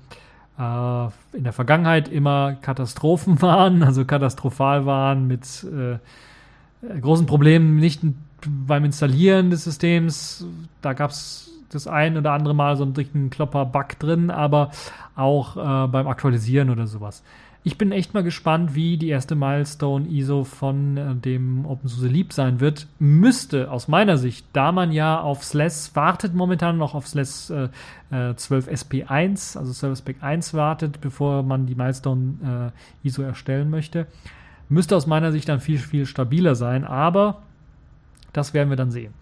in der Vergangenheit immer Katastrophen [laughs] waren, also katastrophal waren mit äh, großen Problemen, nicht beim Installieren des Systems. Da gab es das ein oder andere Mal so einen dicken Klopper-Bug drin, aber auch äh, beim Aktualisieren oder sowas. Ich bin echt mal gespannt, wie die erste Milestone ISO von äh, dem OpenSUSE Leap sein wird. Müsste aus meiner Sicht, da man ja auf SLES wartet, momentan noch auf SLES äh, 12 äh, SP1, also Service Pack 1 wartet, bevor man die Milestone äh, ISO erstellen möchte, müsste aus meiner Sicht dann viel, viel stabiler sein. Aber das werden wir dann sehen.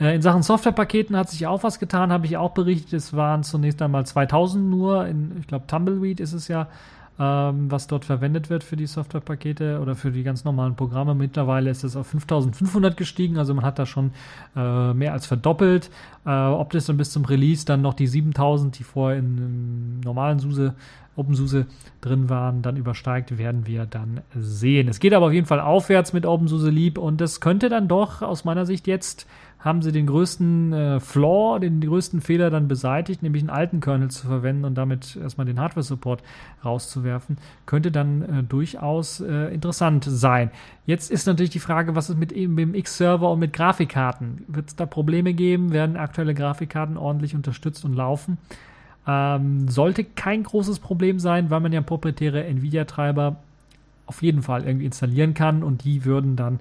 Äh, in Sachen Softwarepaketen hat sich auch was getan, habe ich auch berichtet. Es waren zunächst einmal 2000 nur, in, ich glaube Tumbleweed ist es ja, ähm, was dort verwendet wird für die Softwarepakete oder für die ganz normalen Programme. Mittlerweile ist es auf 5500 gestiegen, also man hat da schon äh, mehr als verdoppelt. Äh, ob das dann bis zum Release dann noch die 7000, die vorher in, in normalen SUSE OpenSUSE drin waren, dann übersteigt, werden wir dann sehen. Es geht aber auf jeden Fall aufwärts mit OpenSUSE Leap und das könnte dann doch aus meiner Sicht jetzt haben sie den größten äh, Flaw, den, größten Fehler dann beseitigt, nämlich einen alten Kernel zu verwenden und damit erstmal den Hardware-Support rauszuwerfen, könnte dann äh, durchaus äh, interessant sein. Jetzt ist natürlich die Frage, was ist mit, eben mit dem X-Server und mit Grafikkarten? Wird es da Probleme geben? Werden aktuelle Grafikkarten ordentlich unterstützt und laufen? Ähm, sollte kein großes Problem sein, weil man ja proprietäre Nvidia-Treiber auf jeden Fall irgendwie installieren kann und die würden dann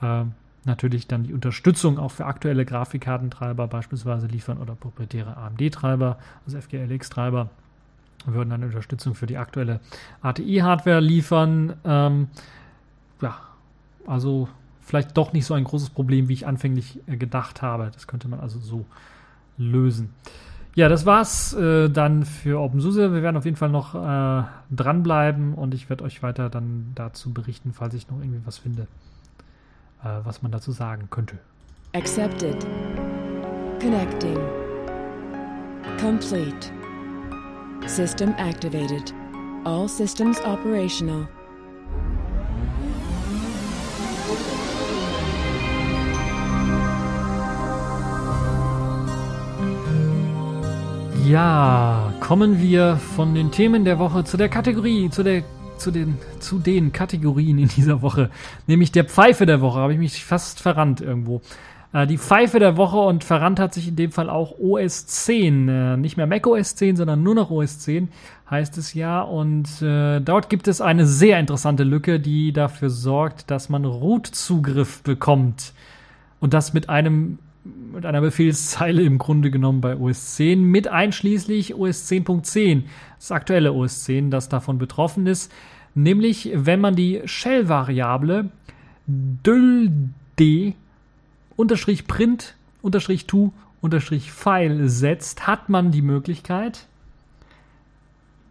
äh, natürlich dann die Unterstützung auch für aktuelle Grafikkartentreiber beispielsweise liefern oder proprietäre AMD-Treiber, also FGLX-Treiber würden dann Unterstützung für die aktuelle ATI-Hardware liefern. Ähm, ja, also vielleicht doch nicht so ein großes Problem, wie ich anfänglich äh, gedacht habe. Das könnte man also so lösen. Ja, das war's äh, dann für OpenSUSE. Wir werden auf jeden Fall noch äh, dranbleiben und ich werde euch weiter dann dazu berichten, falls ich noch irgendwie was finde. Äh, was man dazu sagen könnte. Accepted. Connecting. Complete. System activated. All systems operational. Ja, kommen wir von den Themen der Woche zu der Kategorie, zu der zu den, zu den Kategorien in dieser Woche, nämlich der Pfeife der Woche, habe ich mich fast verrannt irgendwo. Äh, die Pfeife der Woche und verrannt hat sich in dem Fall auch OS 10, äh, nicht mehr Mac OS 10, sondern nur noch OS 10 heißt es ja. Und äh, dort gibt es eine sehr interessante Lücke, die dafür sorgt, dass man Root-Zugriff bekommt. Und das mit einem mit einer Befehlszeile im Grunde genommen bei OS 10 mit einschließlich OS 10.10, das aktuelle OS 10, das davon betroffen ist, nämlich wenn man die Shell-Variable dld unterstrich print unterstrich to unterstrich file setzt, hat man die Möglichkeit,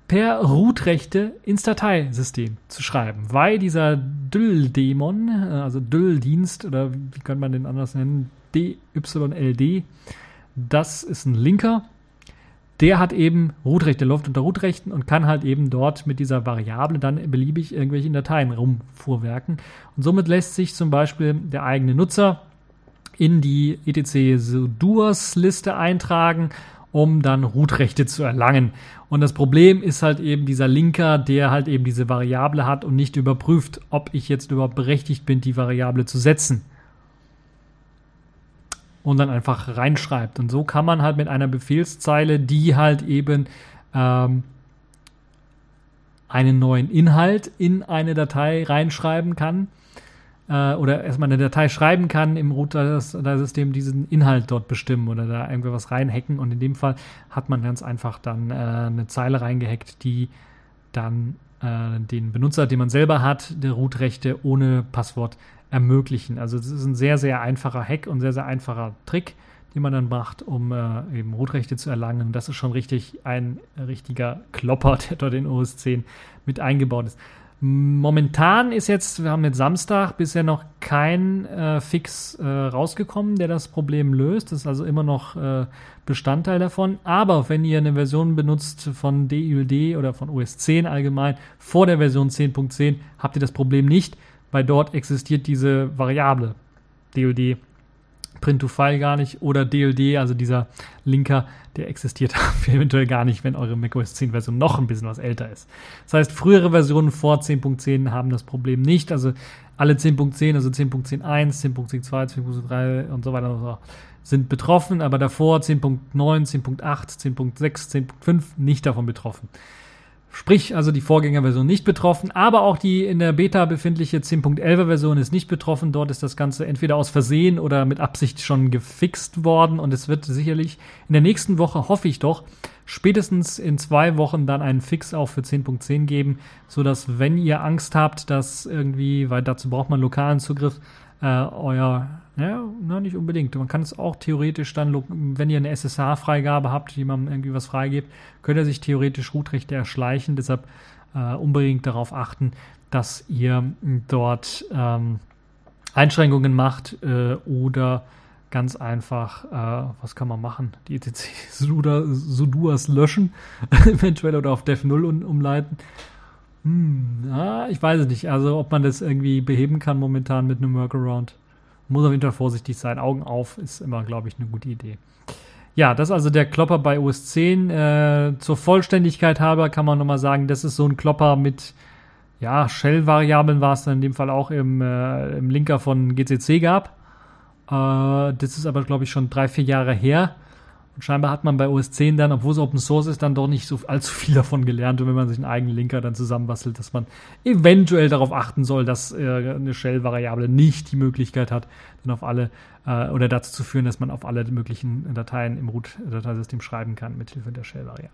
per Root-Rechte ins Dateisystem zu schreiben, weil dieser Dyll-Dämon, also Dyll-Dienst oder wie könnte man den anders nennen, DYLD. Das ist ein Linker. Der hat eben Rootrechte, läuft unter Rootrechten und kann halt eben dort mit dieser Variable dann beliebig irgendwelche Dateien rumfuhrwerken. Und somit lässt sich zum Beispiel der eigene Nutzer in die etc Sudoers Liste eintragen, um dann Rootrechte zu erlangen. Und das Problem ist halt eben dieser Linker, der halt eben diese Variable hat und nicht überprüft, ob ich jetzt überhaupt berechtigt bin, die Variable zu setzen und dann einfach reinschreibt. Und so kann man halt mit einer Befehlszeile, die halt eben ähm, einen neuen Inhalt in eine Datei reinschreiben kann äh, oder erstmal eine Datei schreiben kann im Router-System diesen Inhalt dort bestimmen oder da irgendwie was reinhacken. Und in dem Fall hat man ganz einfach dann äh, eine Zeile reingehackt, die dann äh, den Benutzer, den man selber hat, der Root-Rechte ohne Passwort ermöglichen. Also das ist ein sehr, sehr einfacher Hack und sehr, sehr einfacher Trick, den man dann macht, um äh, eben Rootrechte zu erlangen. Und das ist schon richtig ein richtiger Klopper, [laughs] der dort in OS 10 mit eingebaut ist. Momentan ist jetzt, wir haben jetzt Samstag, bisher noch kein äh, Fix äh, rausgekommen, der das Problem löst. Das ist also immer noch äh, Bestandteil davon. Aber wenn ihr eine Version benutzt von DULD oder von OS 10 allgemein vor der Version 10.10, habt ihr das Problem nicht, weil dort existiert diese Variable DULD Print-to-File gar nicht oder DLD, also dieser Linker, der existiert [laughs] eventuell gar nicht, wenn eure macOS 10 Version noch ein bisschen was älter ist. Das heißt, frühere Versionen vor 10.10 haben das Problem nicht, also alle 10.10, also 10.10.1, 10.10.2, 10.3 und so weiter und so fort sind betroffen, aber davor 10.9, 10.8, 10.6, 10.5 nicht davon betroffen. Sprich, also die Vorgängerversion nicht betroffen, aber auch die in der Beta befindliche 10.11er Version ist nicht betroffen. Dort ist das Ganze entweder aus Versehen oder mit Absicht schon gefixt worden und es wird sicherlich in der nächsten Woche, hoffe ich doch, spätestens in zwei Wochen dann einen Fix auch für 10.10 geben, sodass wenn ihr Angst habt, dass irgendwie, weil dazu braucht man lokalen Zugriff, äh, euer ja, na, nicht unbedingt. Man kann es auch theoretisch dann, wenn ihr eine SSH-Freigabe habt, jemandem irgendwie was freigibt, könnt ihr sich theoretisch Rootrechte erschleichen. Deshalb äh, unbedingt darauf achten, dass ihr dort ähm, Einschränkungen macht äh, oder ganz einfach, äh, was kann man machen? Die etc-Suduas [laughs] löschen, [laughs] eventuell oder auf Dev 0 um, umleiten. Hm, ja, ich weiß es nicht. Also, ob man das irgendwie beheben kann momentan mit einem Workaround. Muss auf jeden Fall vorsichtig sein. Augen auf ist immer, glaube ich, eine gute Idee. Ja, das ist also der Klopper bei OS 10. Äh, zur Vollständigkeit halber kann man nochmal sagen, das ist so ein Klopper mit, ja, Shell-Variablen war es dann in dem Fall auch im, äh, im Linker von GCC gab. Äh, das ist aber, glaube ich, schon drei, vier Jahre her. Und scheinbar hat man bei OS 10 dann, obwohl es Open Source ist, dann doch nicht so allzu viel davon gelernt. Und wenn man sich einen eigenen Linker dann zusammenbastelt, dass man eventuell darauf achten soll, dass äh, eine Shell-Variable nicht die Möglichkeit hat, dann auf alle äh, oder dazu zu führen, dass man auf alle möglichen Dateien im Root-Dateisystem schreiben kann mit Hilfe der Shell-Variable.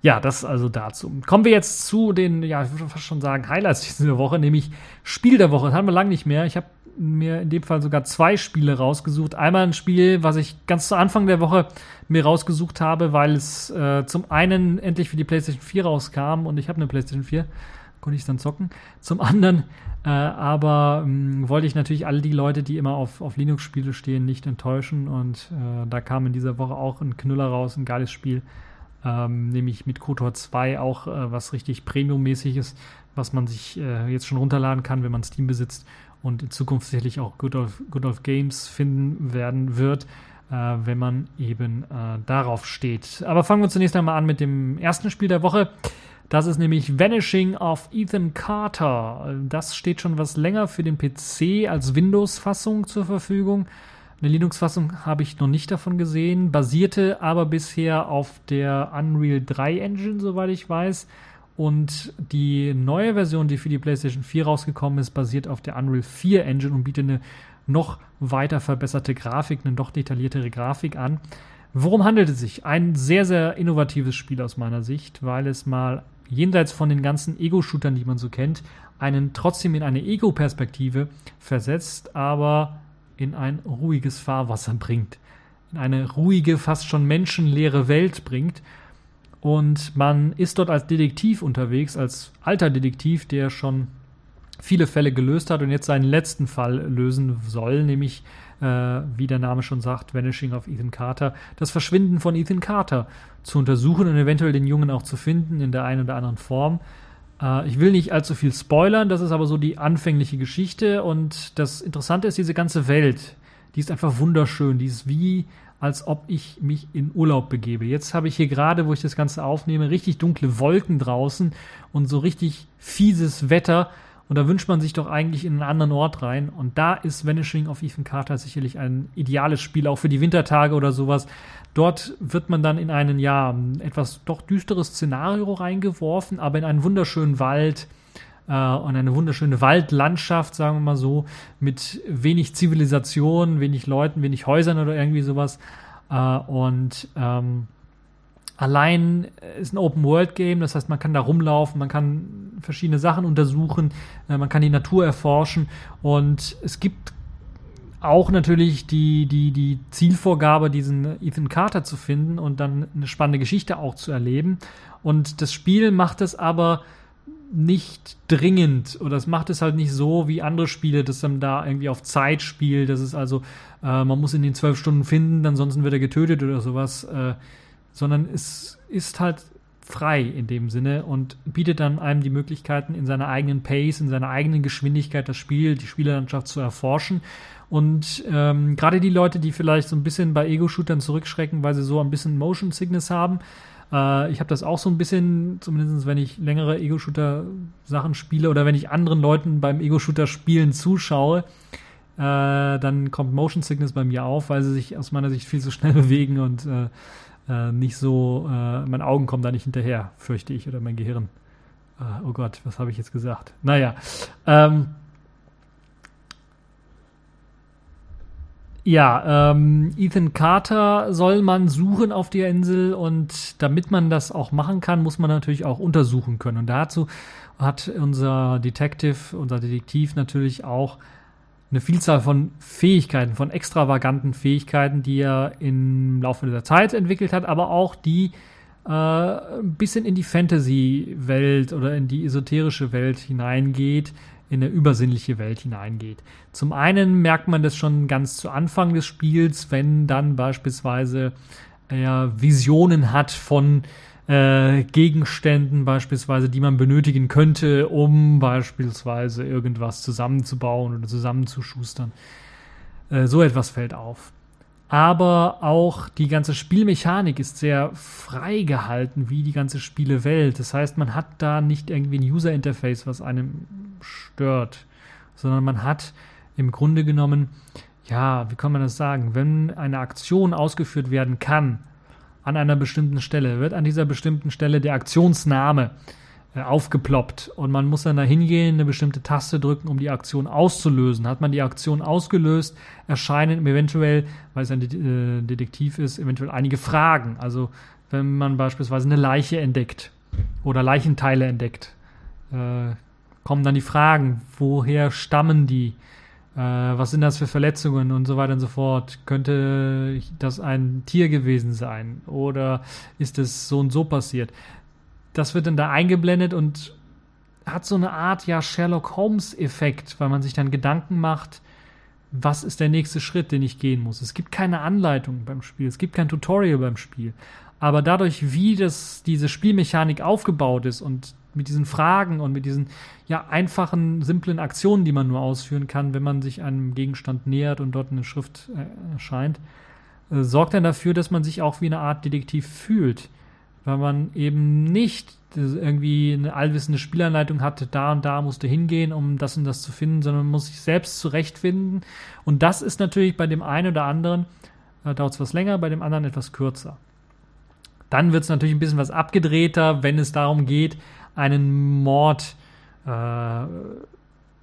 Ja, das also dazu. Kommen wir jetzt zu den, ja, ich würde fast schon sagen, Highlights dieser Woche, nämlich Spiel der Woche. Das haben wir lange nicht mehr. Ich habe mir in dem Fall sogar zwei Spiele rausgesucht. Einmal ein Spiel, was ich ganz zu Anfang der Woche mir rausgesucht habe, weil es äh, zum einen endlich für die PlayStation 4 rauskam und ich habe eine PlayStation 4, konnte ich dann zocken. Zum anderen äh, aber mh, wollte ich natürlich alle die Leute, die immer auf, auf Linux-Spiele stehen, nicht enttäuschen und äh, da kam in dieser Woche auch ein Knüller raus, ein geiles Spiel. Ähm, nämlich mit KOTOR 2 auch äh, was richtig Premium-mäßig ist, was man sich äh, jetzt schon runterladen kann, wenn man Steam besitzt und in Zukunft sicherlich auch Good of, Good of Games finden werden wird, äh, wenn man eben äh, darauf steht. Aber fangen wir zunächst einmal an mit dem ersten Spiel der Woche. Das ist nämlich Vanishing of Ethan Carter. Das steht schon was länger für den PC als Windows-Fassung zur Verfügung. Eine Linux-Fassung habe ich noch nicht davon gesehen, basierte aber bisher auf der Unreal 3 Engine, soweit ich weiß. Und die neue Version, die für die PlayStation 4 rausgekommen ist, basiert auf der Unreal 4 Engine und bietet eine noch weiter verbesserte Grafik, eine noch detailliertere Grafik an. Worum handelt es sich? Ein sehr, sehr innovatives Spiel aus meiner Sicht, weil es mal jenseits von den ganzen Ego-Shootern, die man so kennt, einen trotzdem in eine Ego-Perspektive versetzt, aber in ein ruhiges Fahrwasser bringt. In eine ruhige, fast schon menschenleere Welt bringt und man ist dort als Detektiv unterwegs, als alter Detektiv, der schon viele Fälle gelöst hat und jetzt seinen letzten Fall lösen soll, nämlich, äh, wie der Name schon sagt, Vanishing of Ethan Carter, das Verschwinden von Ethan Carter zu untersuchen und eventuell den Jungen auch zu finden in der einen oder anderen Form. Äh, ich will nicht allzu viel spoilern, das ist aber so die anfängliche Geschichte und das Interessante ist diese ganze Welt. Die ist einfach wunderschön, die ist wie als ob ich mich in Urlaub begebe. Jetzt habe ich hier gerade, wo ich das Ganze aufnehme, richtig dunkle Wolken draußen und so richtig fieses Wetter. Und da wünscht man sich doch eigentlich in einen anderen Ort rein. Und da ist Vanishing of Ethan Carter sicherlich ein ideales Spiel, auch für die Wintertage oder sowas. Dort wird man dann in einen, ja, etwas doch düsteres Szenario reingeworfen, aber in einen wunderschönen Wald äh, und eine wunderschöne Waldlandschaft, sagen wir mal so, mit wenig Zivilisation, wenig Leuten, wenig Häusern oder irgendwie sowas. Äh, und ähm, allein ist ein Open-World-Game, das heißt, man kann da rumlaufen, man kann verschiedene Sachen untersuchen, äh, man kann die Natur erforschen und es gibt auch natürlich die, die, die Zielvorgabe, diesen Ethan Carter zu finden und dann eine spannende Geschichte auch zu erleben. Und das Spiel macht es aber nicht dringend oder es macht es halt nicht so wie andere Spiele, dass dann da irgendwie auf Zeit spielt. Das ist also, äh, man muss in den zwölf Stunden finden, ansonsten wird er getötet oder sowas. Äh, sondern es ist halt frei in dem Sinne und bietet dann einem die Möglichkeiten, in seiner eigenen Pace, in seiner eigenen Geschwindigkeit das Spiel, die Spielerlandschaft zu erforschen. Und ähm, gerade die Leute, die vielleicht so ein bisschen bei Ego-Shootern zurückschrecken, weil sie so ein bisschen Motion Sickness haben, äh, ich habe das auch so ein bisschen, zumindest wenn ich längere Ego-Shooter-Sachen spiele oder wenn ich anderen Leuten beim Ego-Shooter-Spielen zuschaue, äh, dann kommt Motion Sickness bei mir auf, weil sie sich aus meiner Sicht viel zu schnell [laughs] bewegen und äh, äh, nicht so, äh, meine Augen kommen da nicht hinterher, fürchte ich, oder mein Gehirn. Oh Gott, was habe ich jetzt gesagt? Naja, ähm, Ja, ähm, Ethan Carter soll man suchen auf der Insel und damit man das auch machen kann, muss man natürlich auch untersuchen können. Und dazu hat unser Detective, unser Detektiv natürlich auch eine Vielzahl von Fähigkeiten, von extravaganten Fähigkeiten, die er im Laufe der Zeit entwickelt hat, aber auch die äh, ein bisschen in die Fantasy-Welt oder in die esoterische Welt hineingeht, in eine übersinnliche Welt hineingeht. Zum einen merkt man das schon ganz zu Anfang des Spiels, wenn dann beispielsweise er Visionen hat von äh, Gegenständen beispielsweise, die man benötigen könnte, um beispielsweise irgendwas zusammenzubauen oder zusammenzuschustern. Äh, so etwas fällt auf. Aber auch die ganze Spielmechanik ist sehr frei gehalten, wie die ganze Spielewelt. Das heißt, man hat da nicht irgendwie ein User-Interface, was einem stört, sondern man hat im Grunde genommen, ja, wie kann man das sagen, wenn eine Aktion ausgeführt werden kann an einer bestimmten Stelle, wird an dieser bestimmten Stelle der Aktionsname äh, aufgeploppt und man muss dann da hingehen, eine bestimmte Taste drücken, um die Aktion auszulösen. Hat man die Aktion ausgelöst, erscheinen eventuell, weil es ein äh, Detektiv ist, eventuell einige Fragen. Also wenn man beispielsweise eine Leiche entdeckt oder Leichenteile entdeckt, äh, kommen dann die Fragen, woher stammen die, äh, was sind das für Verletzungen und so weiter und so fort. Könnte das ein Tier gewesen sein oder ist es so und so passiert? Das wird dann da eingeblendet und hat so eine Art ja Sherlock Holmes Effekt, weil man sich dann Gedanken macht, was ist der nächste Schritt, den ich gehen muss. Es gibt keine Anleitung beim Spiel, es gibt kein Tutorial beim Spiel. Aber dadurch, wie das, diese Spielmechanik aufgebaut ist und mit diesen Fragen und mit diesen ja einfachen, simplen Aktionen, die man nur ausführen kann, wenn man sich einem Gegenstand nähert und dort eine Schrift äh, erscheint, äh, sorgt dann dafür, dass man sich auch wie eine Art Detektiv fühlt. Weil man eben nicht irgendwie eine allwissende Spielanleitung hat, da und da musst du hingehen, um das und das zu finden, sondern man muss sich selbst zurechtfinden. Und das ist natürlich bei dem einen oder anderen, äh, dauert es was länger, bei dem anderen etwas kürzer. Dann wird es natürlich ein bisschen was abgedrehter, wenn es darum geht, einen Mord äh,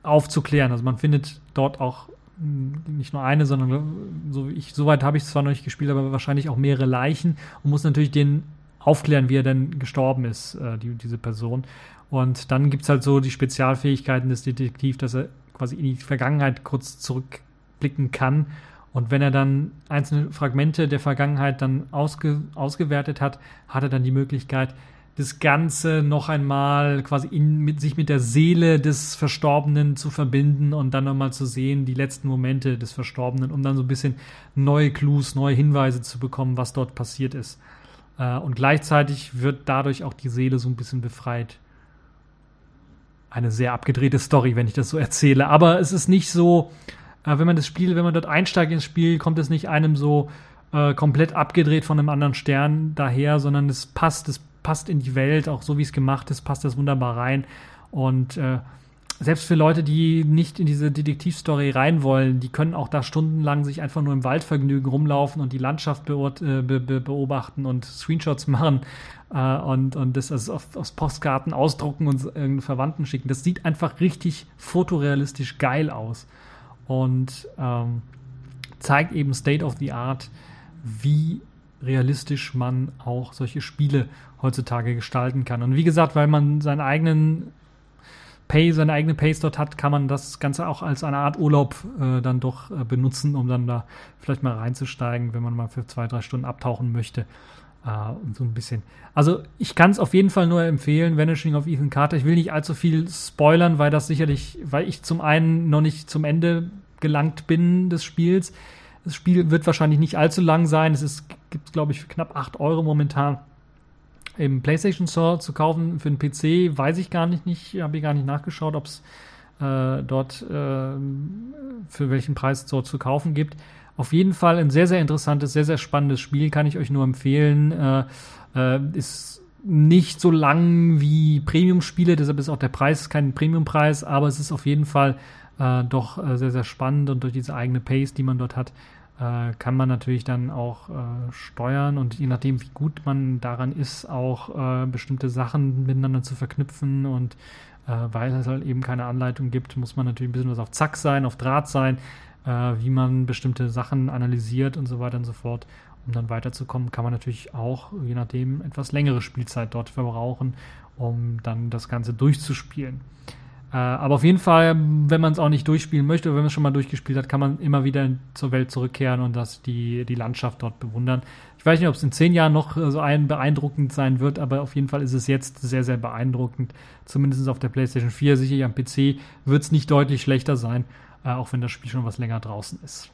aufzuklären. Also man findet dort auch hm, nicht nur eine, sondern so ich, soweit habe ich es zwar noch nicht gespielt, aber wahrscheinlich auch mehrere Leichen und muss natürlich den aufklären, wie er denn gestorben ist, äh, die, diese Person. Und dann gibt es halt so die Spezialfähigkeiten des Detektivs, dass er quasi in die Vergangenheit kurz zurückblicken kann. Und wenn er dann einzelne Fragmente der Vergangenheit dann ausge, ausgewertet hat, hat er dann die Möglichkeit, das Ganze noch einmal quasi in, mit, sich mit der Seele des Verstorbenen zu verbinden und dann nochmal zu sehen, die letzten Momente des Verstorbenen, um dann so ein bisschen neue Clues, neue Hinweise zu bekommen, was dort passiert ist. Äh, und gleichzeitig wird dadurch auch die Seele so ein bisschen befreit. Eine sehr abgedrehte Story, wenn ich das so erzähle. Aber es ist nicht so, äh, wenn man das Spiel, wenn man dort einsteigt ins Spiel, kommt es nicht einem so äh, komplett abgedreht von einem anderen Stern daher, sondern es passt, es passt in die Welt, auch so wie es gemacht ist, passt das wunderbar rein. Und äh, selbst für Leute, die nicht in diese Detektivstory rein wollen, die können auch da stundenlang sich einfach nur im Waldvergnügen rumlaufen und die Landschaft äh, be be beobachten und Screenshots machen äh, und, und das also auf, aus Postkarten ausdrucken und irgendeinen Verwandten schicken. Das sieht einfach richtig fotorealistisch geil aus und ähm, zeigt eben State of the Art, wie realistisch man auch solche Spiele heutzutage gestalten kann. Und wie gesagt, weil man seinen eigenen Pay, seine eigene Pace dort hat, kann man das Ganze auch als eine Art Urlaub äh, dann doch äh, benutzen, um dann da vielleicht mal reinzusteigen, wenn man mal für zwei, drei Stunden abtauchen möchte. Uh, und so ein bisschen. Also ich kann es auf jeden Fall nur empfehlen, Vanishing of Ethan Carter. Ich will nicht allzu viel spoilern, weil das sicherlich, weil ich zum einen noch nicht zum Ende gelangt bin des Spiels. Das Spiel wird wahrscheinlich nicht allzu lang sein. Es gibt es, glaube ich, für knapp 8 Euro momentan im PlayStation Store zu kaufen. Für den PC weiß ich gar nicht, nicht habe ich gar nicht nachgeschaut, ob es äh, dort äh, für welchen Preis dort zu kaufen gibt. Auf jeden Fall ein sehr, sehr interessantes, sehr, sehr spannendes Spiel, kann ich euch nur empfehlen. Äh, äh, ist nicht so lang wie Premium-Spiele, deshalb ist auch der Preis kein Premium-Preis, aber es ist auf jeden Fall äh, doch äh, sehr, sehr spannend und durch diese eigene Pace, die man dort hat, äh, kann man natürlich dann auch äh, steuern und je nachdem, wie gut man daran ist, auch bestimmte Sachen miteinander zu verknüpfen und weil es halt eben keine Anleitung gibt, muss man natürlich ein bisschen was auf Zack sein, auf Draht sein äh, wie man bestimmte Sachen analysiert und so weiter und so fort. Um dann weiterzukommen, kann man natürlich auch, je nachdem, etwas längere Spielzeit dort verbrauchen, um dann das Ganze durchzuspielen. Äh, aber auf jeden Fall, wenn man es auch nicht durchspielen möchte oder wenn man es schon mal durchgespielt hat, kann man immer wieder zur Welt zurückkehren und das, die, die Landschaft dort bewundern. Ich weiß nicht, ob es in zehn Jahren noch so ein beeindruckend sein wird, aber auf jeden Fall ist es jetzt sehr, sehr beeindruckend. Zumindest auf der PlayStation 4. Sicherlich am PC wird es nicht deutlich schlechter sein äh, auch wenn das Spiel schon was länger draußen ist.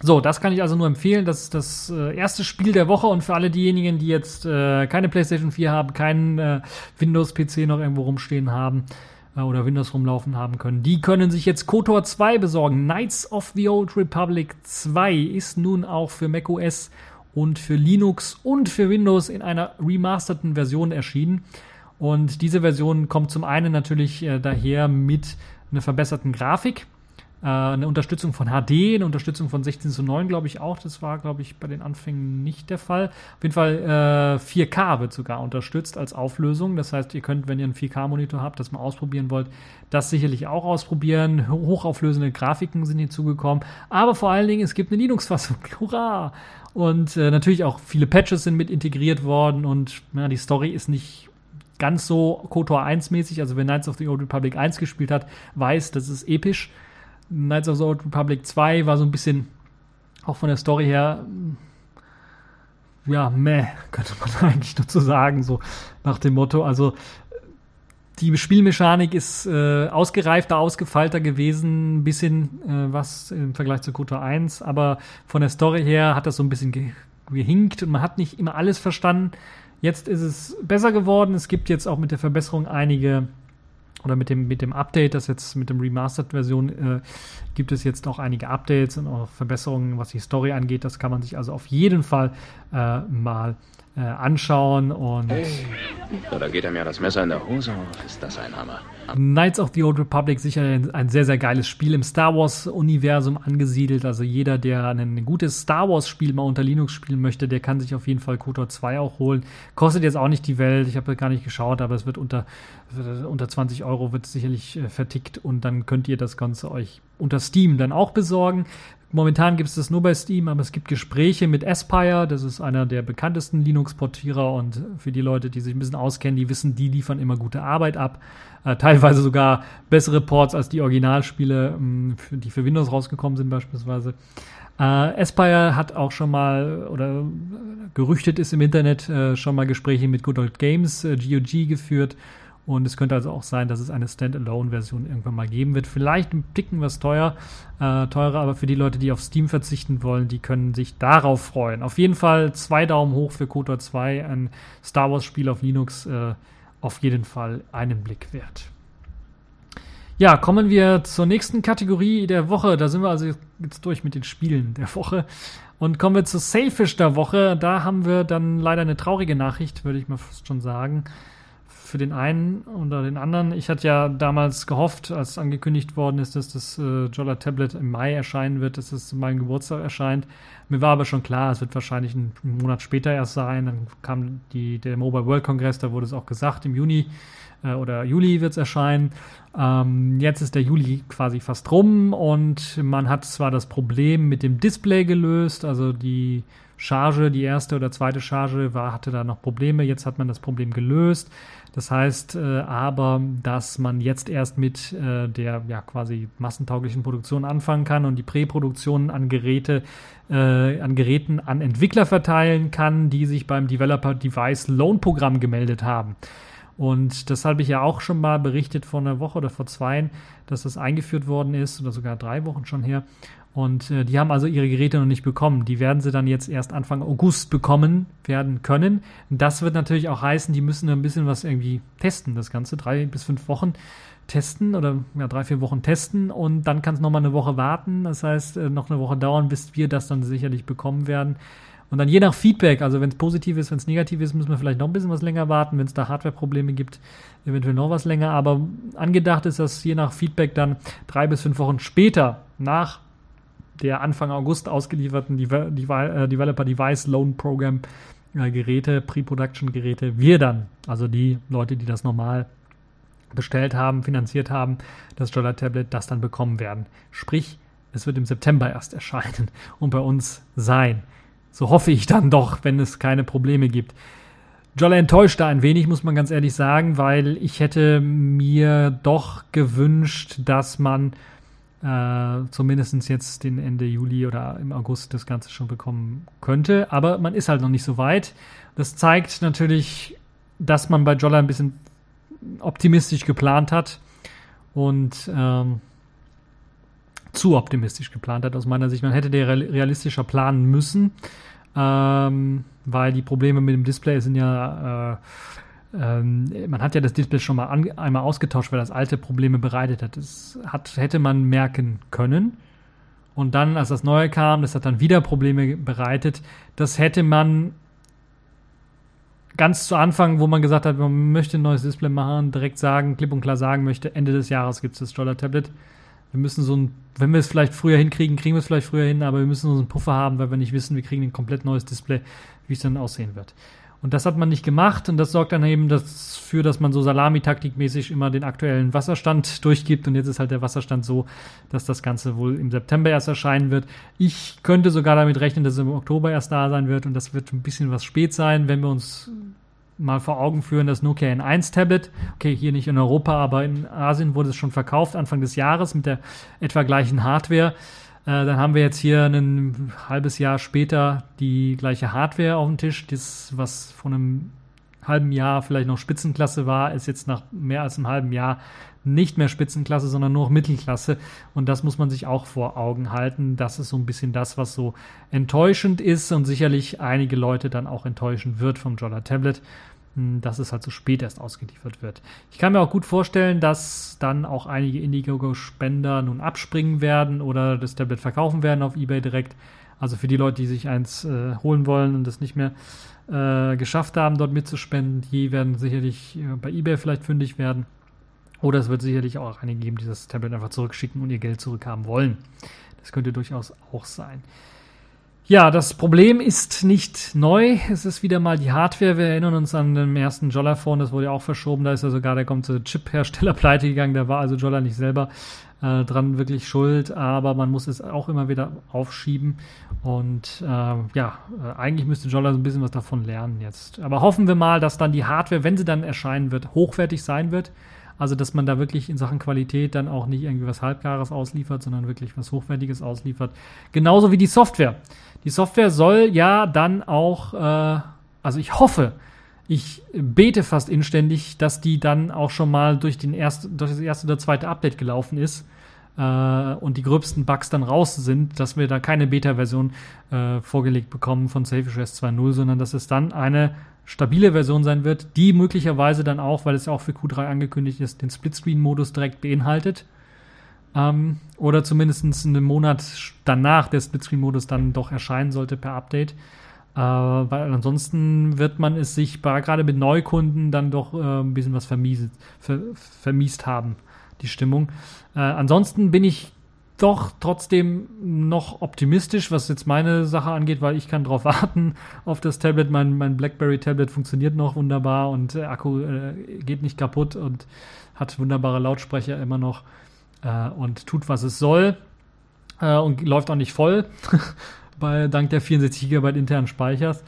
So, das kann ich also nur empfehlen. Das ist das äh, erste Spiel der Woche und für alle diejenigen, die jetzt äh, keine PlayStation 4 haben, keinen äh, Windows-PC noch irgendwo rumstehen haben äh, oder Windows rumlaufen haben können, die können sich jetzt KOTOR 2 besorgen. Knights of the Old Republic 2 ist nun auch für macOS und für Linux und für Windows in einer remasterten Version erschienen. Und diese Version kommt zum einen natürlich äh, daher mit einer verbesserten Grafik äh, eine Unterstützung von HD, eine Unterstützung von 16 zu 9, glaube ich auch. Das war, glaube ich, bei den Anfängen nicht der Fall. Auf jeden Fall äh, 4K wird sogar unterstützt als Auflösung. Das heißt, ihr könnt, wenn ihr einen 4K-Monitor habt, das mal ausprobieren wollt, das sicherlich auch ausprobieren. Hochauflösende Grafiken sind hinzugekommen. Aber vor allen Dingen, es gibt eine Linux-Fassung. [laughs] Hurra! Und äh, natürlich auch viele Patches sind mit integriert worden und ja, die Story ist nicht ganz so KOTOR 1 mäßig. Also wer Knights of the Old Republic 1 gespielt hat, weiß, das ist episch. Knights of the Old Republic 2 war so ein bisschen, auch von der Story her, ja, meh, [laughs] könnte man [laughs] eigentlich dazu sagen, so nach dem Motto. Also die Spielmechanik ist äh, ausgereifter, ausgefeilter gewesen, ein bisschen äh, was im Vergleich zu Kotor 1, aber von der Story her hat das so ein bisschen ge gehinkt und man hat nicht immer alles verstanden. Jetzt ist es besser geworden. Es gibt jetzt auch mit der Verbesserung einige oder mit dem, mit dem Update, das jetzt mit dem Remastered-Version äh, gibt es jetzt auch einige Updates und auch Verbesserungen, was die Story angeht. Das kann man sich also auf jeden Fall äh, mal äh, anschauen und. Hey. So, da geht er mir das Messer in der Hose. Ist das ein Hammer? Knights of the Old Republic sicher ein, ein sehr, sehr geiles Spiel im Star Wars-Universum angesiedelt. Also jeder, der ein gutes Star Wars-Spiel mal unter Linux spielen möchte, der kann sich auf jeden Fall KOTOR 2 auch holen. Kostet jetzt auch nicht die Welt, ich habe gar nicht geschaut, aber es wird unter, unter 20 Euro wird sicherlich äh, vertickt und dann könnt ihr das Ganze euch unter Steam dann auch besorgen. Momentan gibt es das nur bei Steam, aber es gibt Gespräche mit Aspire, das ist einer der bekanntesten Linux-Portierer und für die Leute, die sich ein bisschen auskennen, die wissen, die liefern immer gute Arbeit ab. Äh, teilweise sogar bessere Ports als die Originalspiele, mh, für, die für Windows rausgekommen sind beispielsweise. Äh, Aspire hat auch schon mal, oder gerüchtet ist im Internet, äh, schon mal Gespräche mit Good Old Games, äh, GOG geführt und es könnte also auch sein, dass es eine Standalone-Version irgendwann mal geben wird. Vielleicht ein Ticken was teuer, äh, teurer, aber für die Leute, die auf Steam verzichten wollen, die können sich darauf freuen. Auf jeden Fall zwei Daumen hoch für KOTOR 2, ein Star Wars-Spiel auf Linux, äh, auf jeden Fall einen Blick wert. Ja, kommen wir zur nächsten Kategorie der Woche. Da sind wir also jetzt durch mit den Spielen der Woche. Und kommen wir zur Sailfish der Woche. Da haben wir dann leider eine traurige Nachricht, würde ich mal fast schon sagen für den einen oder den anderen. Ich hatte ja damals gehofft, als angekündigt worden ist, dass das äh, Jolla Tablet im Mai erscheinen wird, dass es zu meinem Geburtstag erscheint. Mir war aber schon klar, es wird wahrscheinlich einen Monat später erst sein. Dann kam die, der Mobile World Congress, da wurde es auch gesagt, im Juni äh, oder Juli wird es erscheinen. Ähm, jetzt ist der Juli quasi fast rum und man hat zwar das Problem mit dem Display gelöst, also die Charge, die erste oder zweite Charge war, hatte da noch Probleme. Jetzt hat man das Problem gelöst. Das heißt äh, aber, dass man jetzt erst mit äh, der ja quasi massentauglichen Produktion anfangen kann und die Präproduktion an Geräte, äh, an Geräten an Entwickler verteilen kann, die sich beim Developer Device Loan Programm gemeldet haben. Und das habe ich ja auch schon mal berichtet vor einer Woche oder vor zwei, dass das eingeführt worden ist oder sogar drei Wochen schon her. Und äh, die haben also ihre Geräte noch nicht bekommen. Die werden sie dann jetzt erst Anfang August bekommen werden können. Das wird natürlich auch heißen, die müssen ein bisschen was irgendwie testen, das Ganze. Drei bis fünf Wochen testen oder ja, drei, vier Wochen testen und dann kann es nochmal eine Woche warten. Das heißt, äh, noch eine Woche dauern, bis wir das dann sicherlich bekommen werden. Und dann je nach Feedback, also wenn es positiv ist, wenn es negativ ist, müssen wir vielleicht noch ein bisschen was länger warten. Wenn es da Hardware-Probleme gibt, eventuell noch was länger. Aber angedacht ist, dass je nach Feedback dann drei bis fünf Wochen später nach der Anfang August ausgelieferten Deve Deve äh, Developer Device Loan Program äh, Geräte, Pre-Production Geräte, wir dann, also die Leute, die das normal bestellt haben, finanziert haben, das Jolla Tablet, das dann bekommen werden. Sprich, es wird im September erst erscheinen [laughs] und bei uns sein. So hoffe ich dann doch, wenn es keine Probleme gibt. Jolla enttäuscht da ein wenig, muss man ganz ehrlich sagen, weil ich hätte mir doch gewünscht, dass man äh, zumindest jetzt den Ende Juli oder im August das Ganze schon bekommen könnte. Aber man ist halt noch nicht so weit. Das zeigt natürlich, dass man bei Jolla ein bisschen optimistisch geplant hat und ähm, zu optimistisch geplant hat aus meiner Sicht. Man hätte der realistischer planen müssen, ähm, weil die Probleme mit dem Display sind ja, äh, ähm, man hat ja das Display schon mal an, einmal ausgetauscht, weil das alte Probleme bereitet hat. Das hat, hätte man merken können. Und dann, als das neue kam, das hat dann wieder Probleme bereitet. Das hätte man ganz zu Anfang, wo man gesagt hat, man möchte ein neues Display machen, direkt sagen, klipp und klar sagen möchte, Ende des Jahres gibt es das Dollar Tablet. Wir müssen so ein, wenn wir es vielleicht früher hinkriegen, kriegen wir es vielleicht früher hin, aber wir müssen so einen Puffer haben, weil wir nicht wissen, wir kriegen ein komplett neues Display, wie es dann aussehen wird. Und das hat man nicht gemacht und das sorgt dann eben dafür, dass man so Salami-Taktikmäßig immer den aktuellen Wasserstand [laughs] durchgibt und jetzt ist halt der Wasserstand so, dass das Ganze wohl im September erst erscheinen wird. Ich könnte sogar damit rechnen, dass es im Oktober erst da sein wird und das wird ein bisschen was spät sein, wenn wir uns mal vor Augen führen, das Nokia N1 Tablet, okay, hier nicht in Europa, aber in Asien wurde es schon verkauft, Anfang des Jahres mit der etwa gleichen Hardware. Äh, dann haben wir jetzt hier ein halbes Jahr später die gleiche Hardware auf dem Tisch. Das, was vor einem halben Jahr vielleicht noch Spitzenklasse war, ist jetzt nach mehr als einem halben Jahr nicht mehr Spitzenklasse, sondern nur noch Mittelklasse. Und das muss man sich auch vor Augen halten. Das ist so ein bisschen das, was so enttäuschend ist und sicherlich einige Leute dann auch enttäuschen wird vom Jolla Tablet. Dass es halt so spät erst ausgeliefert wird. Ich kann mir auch gut vorstellen, dass dann auch einige Indiegogo-Spender nun abspringen werden oder das Tablet verkaufen werden auf eBay direkt. Also für die Leute, die sich eins äh, holen wollen und das nicht mehr äh, geschafft haben, dort mitzuspenden, die werden sicherlich äh, bei eBay vielleicht fündig werden. Oder es wird sicherlich auch einige geben, die das Tablet einfach zurückschicken und ihr Geld zurückhaben wollen. Das könnte durchaus auch sein. Ja, das Problem ist nicht neu. Es ist wieder mal die Hardware. Wir erinnern uns an den ersten Jolla-Phone, das wurde ja auch verschoben. Da ist ja sogar der ganze Chip-Hersteller [laughs] pleite gegangen. Da war also Jolla nicht selber äh, dran wirklich schuld, aber man muss es auch immer wieder aufschieben. Und äh, ja, äh, eigentlich müsste Jolla so ein bisschen was davon lernen jetzt. Aber hoffen wir mal, dass dann die Hardware, wenn sie dann erscheinen wird, hochwertig sein wird. Also, dass man da wirklich in Sachen Qualität dann auch nicht irgendwie was Halbgares ausliefert, sondern wirklich was Hochwertiges ausliefert. Genauso wie die Software. Die Software soll ja dann auch, äh, also ich hoffe, ich bete fast inständig, dass die dann auch schon mal durch, den erst, durch das erste oder zweite Update gelaufen ist äh, und die gröbsten Bugs dann raus sind, dass wir da keine Beta-Version äh, vorgelegt bekommen von Selfish OS 2.0, sondern dass es dann eine stabile Version sein wird, die möglicherweise dann auch, weil es ja auch für Q3 angekündigt ist, den Splitscreen-Modus direkt beinhaltet. Ähm, oder zumindest einen Monat danach der Splitscreen-Modus dann doch erscheinen sollte per Update. Äh, weil ansonsten wird man es sich gerade mit Neukunden dann doch äh, ein bisschen was vermiest, ver, vermiest haben, die Stimmung. Äh, ansonsten bin ich doch trotzdem noch optimistisch, was jetzt meine Sache angeht, weil ich kann drauf [laughs] warten auf das Tablet. Mein, mein BlackBerry-Tablet funktioniert noch wunderbar und der Akku äh, geht nicht kaputt und hat wunderbare Lautsprecher immer noch äh, und tut, was es soll äh, und läuft auch nicht voll, [laughs] bei, dank der 64 GB internen Speichers.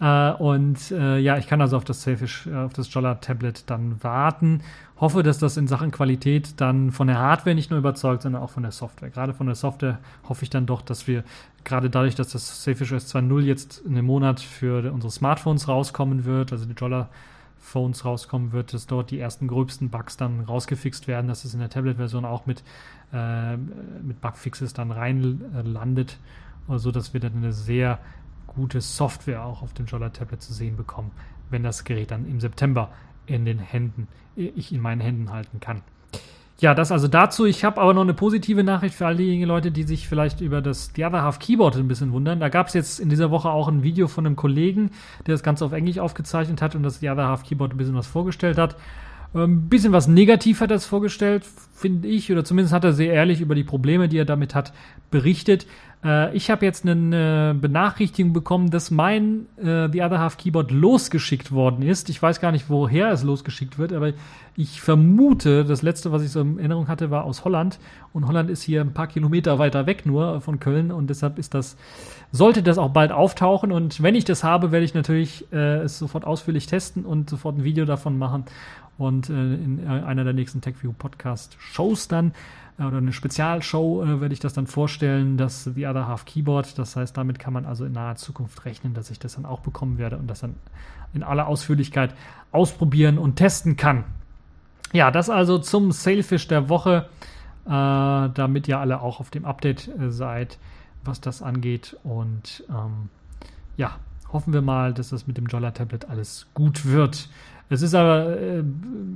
Äh, und äh, ja, ich kann also auf das Selfish, äh, auf das Jolla Tablet dann warten. Hoffe, dass das in Sachen Qualität dann von der Hardware nicht nur überzeugt, sondern auch von der Software. Gerade von der Software hoffe ich dann doch, dass wir gerade dadurch, dass das Selfish s 2.0 jetzt in einem Monat für unsere Smartphones rauskommen wird, also die Jolla Phones rauskommen wird, dass dort die ersten gröbsten Bugs dann rausgefixt werden, dass es in der Tablet-Version auch mit, äh, mit Bugfixes dann reinlandet, äh, dass wir dann eine sehr gute Software auch auf dem Jolla Tablet zu sehen bekommen, wenn das Gerät dann im September in den Händen, ich in meinen Händen halten kann. Ja, das also dazu. Ich habe aber noch eine positive Nachricht für all diejenigen Leute, die sich vielleicht über das The Other Half Keyboard ein bisschen wundern. Da gab es jetzt in dieser Woche auch ein Video von einem Kollegen, der das Ganze auf Englisch aufgezeichnet hat und das The Other Half Keyboard ein bisschen was vorgestellt hat. Ein ähm, bisschen was negativ hat er es vorgestellt, finde ich, oder zumindest hat er sehr ehrlich über die Probleme, die er damit hat, berichtet. Äh, ich habe jetzt eine Benachrichtigung bekommen, dass mein äh, The Other Half Keyboard losgeschickt worden ist. Ich weiß gar nicht, woher es losgeschickt wird, aber ich vermute, das letzte, was ich so in Erinnerung hatte, war aus Holland. Und Holland ist hier ein paar Kilometer weiter weg nur von Köln und deshalb ist das, sollte das auch bald auftauchen. Und wenn ich das habe, werde ich natürlich äh, es sofort ausführlich testen und sofort ein Video davon machen und äh, in äh, einer der nächsten TechView Podcast Shows dann äh, oder eine Spezialshow äh, werde ich das dann vorstellen, das The Other Half Keyboard. Das heißt, damit kann man also in naher Zukunft rechnen, dass ich das dann auch bekommen werde und das dann in aller Ausführlichkeit ausprobieren und testen kann. Ja, das also zum Sailfish der Woche, äh, damit ihr alle auch auf dem Update äh, seid, was das angeht. Und ähm, ja, hoffen wir mal, dass das mit dem Jolla Tablet alles gut wird. Es ist aber äh,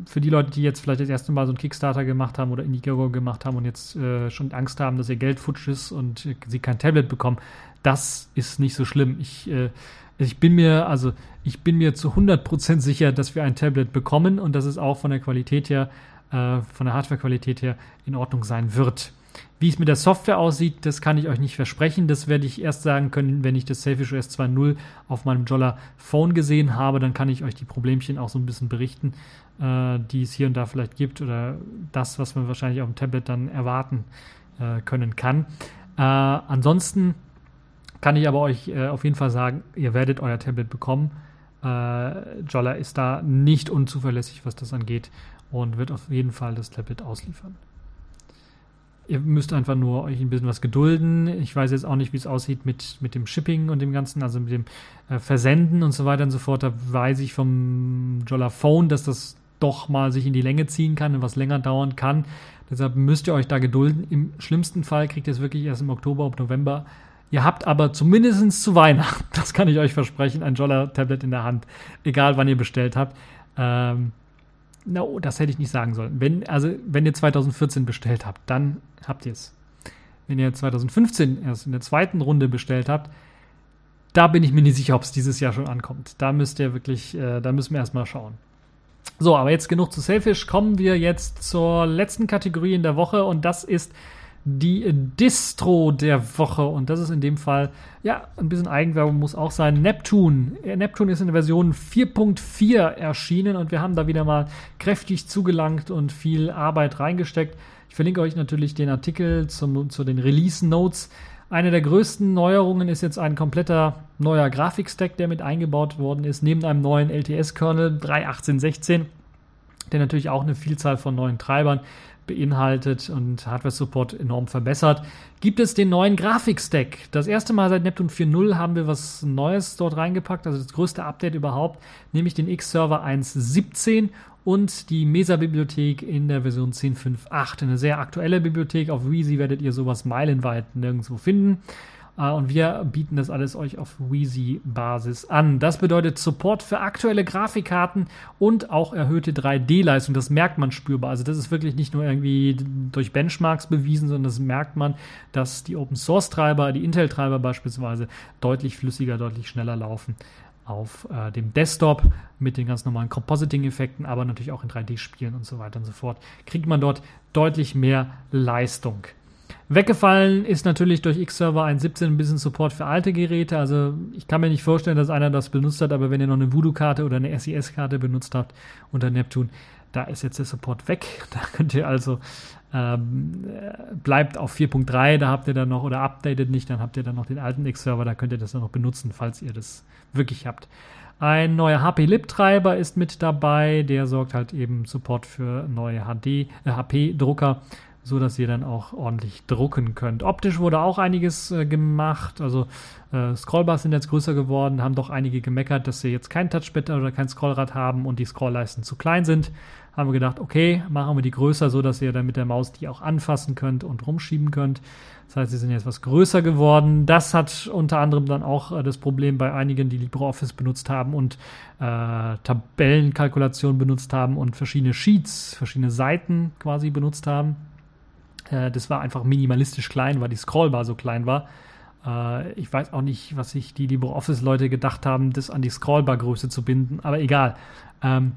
für die Leute, die jetzt vielleicht das erste Mal so einen Kickstarter gemacht haben oder Indiegogo gemacht haben und jetzt äh, schon Angst haben, dass ihr Geld futsch ist und äh, sie kein Tablet bekommen, das ist nicht so schlimm. Ich, äh, ich bin mir, also ich bin mir zu 100% sicher, dass wir ein Tablet bekommen und dass es auch von der Qualität her, äh, von der Hardware-Qualität her in Ordnung sein wird. Wie es mit der Software aussieht, das kann ich euch nicht versprechen. Das werde ich erst sagen können, wenn ich das Selfish OS 2.0 auf meinem Jolla Phone gesehen habe. Dann kann ich euch die Problemchen auch so ein bisschen berichten, äh, die es hier und da vielleicht gibt oder das, was man wahrscheinlich auf dem Tablet dann erwarten äh, können kann. Äh, ansonsten kann ich aber euch äh, auf jeden Fall sagen, ihr werdet euer Tablet bekommen. Äh, Jolla ist da nicht unzuverlässig, was das angeht und wird auf jeden Fall das Tablet ausliefern. Ihr müsst einfach nur euch ein bisschen was gedulden. Ich weiß jetzt auch nicht, wie es aussieht mit, mit dem Shipping und dem Ganzen, also mit dem äh, Versenden und so weiter und so fort. Da weiß ich vom Jolla Phone, dass das doch mal sich in die Länge ziehen kann und was länger dauern kann. Deshalb müsst ihr euch da gedulden. Im schlimmsten Fall kriegt ihr es wirklich erst im Oktober, ob November. Ihr habt aber zumindest zu Weihnachten, [laughs] das kann ich euch versprechen, ein Jolla-Tablet in der Hand, egal wann ihr bestellt habt. Ähm, No, das hätte ich nicht sagen sollen. Wenn, also, wenn ihr 2014 bestellt habt, dann habt ihr es. Wenn ihr 2015 erst in der zweiten Runde bestellt habt, da bin ich mir nicht sicher, ob es dieses Jahr schon ankommt. Da müsst ihr wirklich, äh, da müssen wir erstmal schauen. So, aber jetzt genug zu Selfish. Kommen wir jetzt zur letzten Kategorie in der Woche und das ist die Distro der Woche. Und das ist in dem Fall, ja, ein bisschen Eigenwerbung muss auch sein. Neptune. Neptune ist in der Version 4.4 erschienen und wir haben da wieder mal kräftig zugelangt und viel Arbeit reingesteckt. Ich verlinke euch natürlich den Artikel zum, zu den Release Notes. Eine der größten Neuerungen ist jetzt ein kompletter neuer Grafikstack, der mit eingebaut worden ist, neben einem neuen LTS-Kernel 3.18.16, der natürlich auch eine Vielzahl von neuen Treibern beinhaltet und Hardware-Support enorm verbessert, gibt es den neuen Grafikstack. Das erste Mal seit Neptune 4.0 haben wir was Neues dort reingepackt, also das größte Update überhaupt, nämlich den X-Server 1.17 und die Mesa-Bibliothek in der Version 10.5.8. Eine sehr aktuelle Bibliothek. Auf Wheezy werdet ihr sowas meilenweit nirgendwo finden. Äh, und wir bieten das alles euch auf Wheezy-Basis an. Das bedeutet Support für aktuelle Grafikkarten und auch erhöhte 3D-Leistung. Das merkt man spürbar. Also das ist wirklich nicht nur irgendwie durch Benchmarks bewiesen, sondern das merkt man, dass die Open-Source-Treiber, die Intel-Treiber beispielsweise, deutlich flüssiger, deutlich schneller laufen auf äh, dem Desktop mit den ganz normalen Compositing-Effekten, aber natürlich auch in 3D-Spielen und so weiter und so fort, kriegt man dort deutlich mehr Leistung. Weggefallen ist natürlich durch X-Server 1.17 ein bisschen Support für alte Geräte. Also ich kann mir nicht vorstellen, dass einer das benutzt hat, aber wenn ihr noch eine Voodoo-Karte oder eine SES-Karte benutzt habt unter Neptune, da ist jetzt der Support weg. [laughs] Da könnt ihr also ähm, bleibt auf 4.3, da habt ihr dann noch, oder updatet nicht, dann habt ihr dann noch den alten X-Server, da könnt ihr das dann noch benutzen, falls ihr das wirklich habt. Ein neuer HP-Lib-Treiber ist mit dabei, der sorgt halt eben Support für neue HD, äh, HP-Drucker so dass ihr dann auch ordentlich drucken könnt. Optisch wurde auch einiges äh, gemacht, also äh, Scrollbars sind jetzt größer geworden, haben doch einige gemeckert, dass sie jetzt kein Touchpad oder kein Scrollrad haben und die Scrollleisten zu klein sind. Haben wir gedacht, okay, machen wir die größer, so dass ihr dann mit der Maus die auch anfassen könnt und rumschieben könnt. Das heißt, sie sind jetzt etwas größer geworden. Das hat unter anderem dann auch äh, das Problem bei einigen, die LibreOffice benutzt haben und äh, Tabellenkalkulation benutzt haben und verschiedene Sheets, verschiedene Seiten quasi benutzt haben äh, das war einfach minimalistisch klein, weil die Scrollbar so klein war. Äh, ich weiß auch nicht, was sich die LibreOffice-Leute gedacht haben, das an die Scrollbar-Größe zu binden, aber egal. Ähm,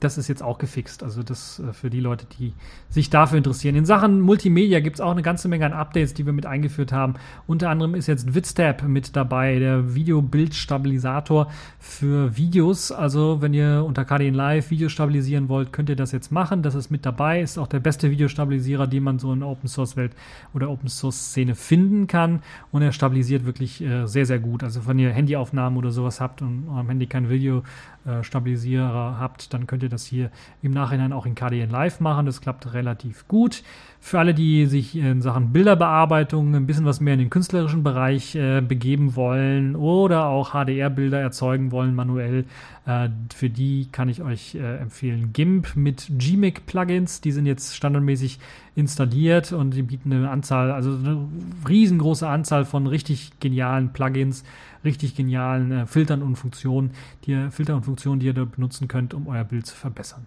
das ist jetzt auch gefixt. Also das äh, für die Leute, die sich dafür interessieren. In Sachen Multimedia gibt es auch eine ganze Menge an Updates, die wir mit eingeführt haben. Unter anderem ist jetzt Witstab mit dabei, der Video-Bild-Stabilisator für Videos. Also wenn ihr unter KDN Live Videos stabilisieren wollt, könnt ihr das jetzt machen. Das ist mit dabei. Ist auch der beste Videostabilisierer, den man so in der Open Source Welt oder Open Source Szene finden kann. Und er stabilisiert wirklich äh, sehr, sehr gut. Also wenn ihr Handyaufnahmen oder sowas habt und am Handy kein Video äh, Stabilisierer habt, dann könnt ihr das hier im Nachhinein auch in KDN Live machen. Das klappt relativ gut. Für alle, die sich in Sachen Bilderbearbeitung ein bisschen was mehr in den künstlerischen Bereich äh, begeben wollen oder auch HDR-Bilder erzeugen wollen manuell, äh, für die kann ich euch äh, empfehlen GIMP mit Gmic-Plugins. Die sind jetzt standardmäßig installiert und die bieten eine Anzahl, also eine riesengroße Anzahl von richtig genialen Plugins, richtig genialen äh, Filtern und Funktionen, die ihr, Filter und Funktionen, die ihr da benutzen könnt, um euer Bild zu verbessern.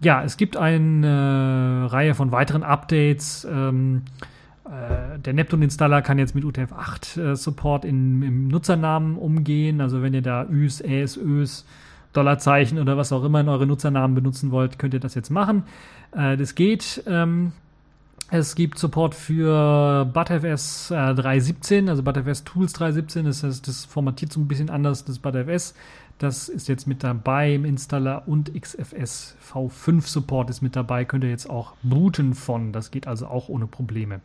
Ja, es gibt eine Reihe von weiteren Updates. Ähm, äh, der Neptune-Installer kann jetzt mit UTF-8-Support äh, im Nutzernamen umgehen. Also wenn ihr da Üs, Äs, Ös, Dollarzeichen oder was auch immer in eure Nutzernamen benutzen wollt, könnt ihr das jetzt machen. Äh, das geht. Ähm, es gibt Support für ButterFS äh, 3.17, also ButterFS Tools 3.17. Das heißt, das formatiert so ein bisschen anders das ButterFS. Das ist jetzt mit dabei im Installer und XFS V5 Support ist mit dabei. Könnt ihr jetzt auch booten von. Das geht also auch ohne Probleme.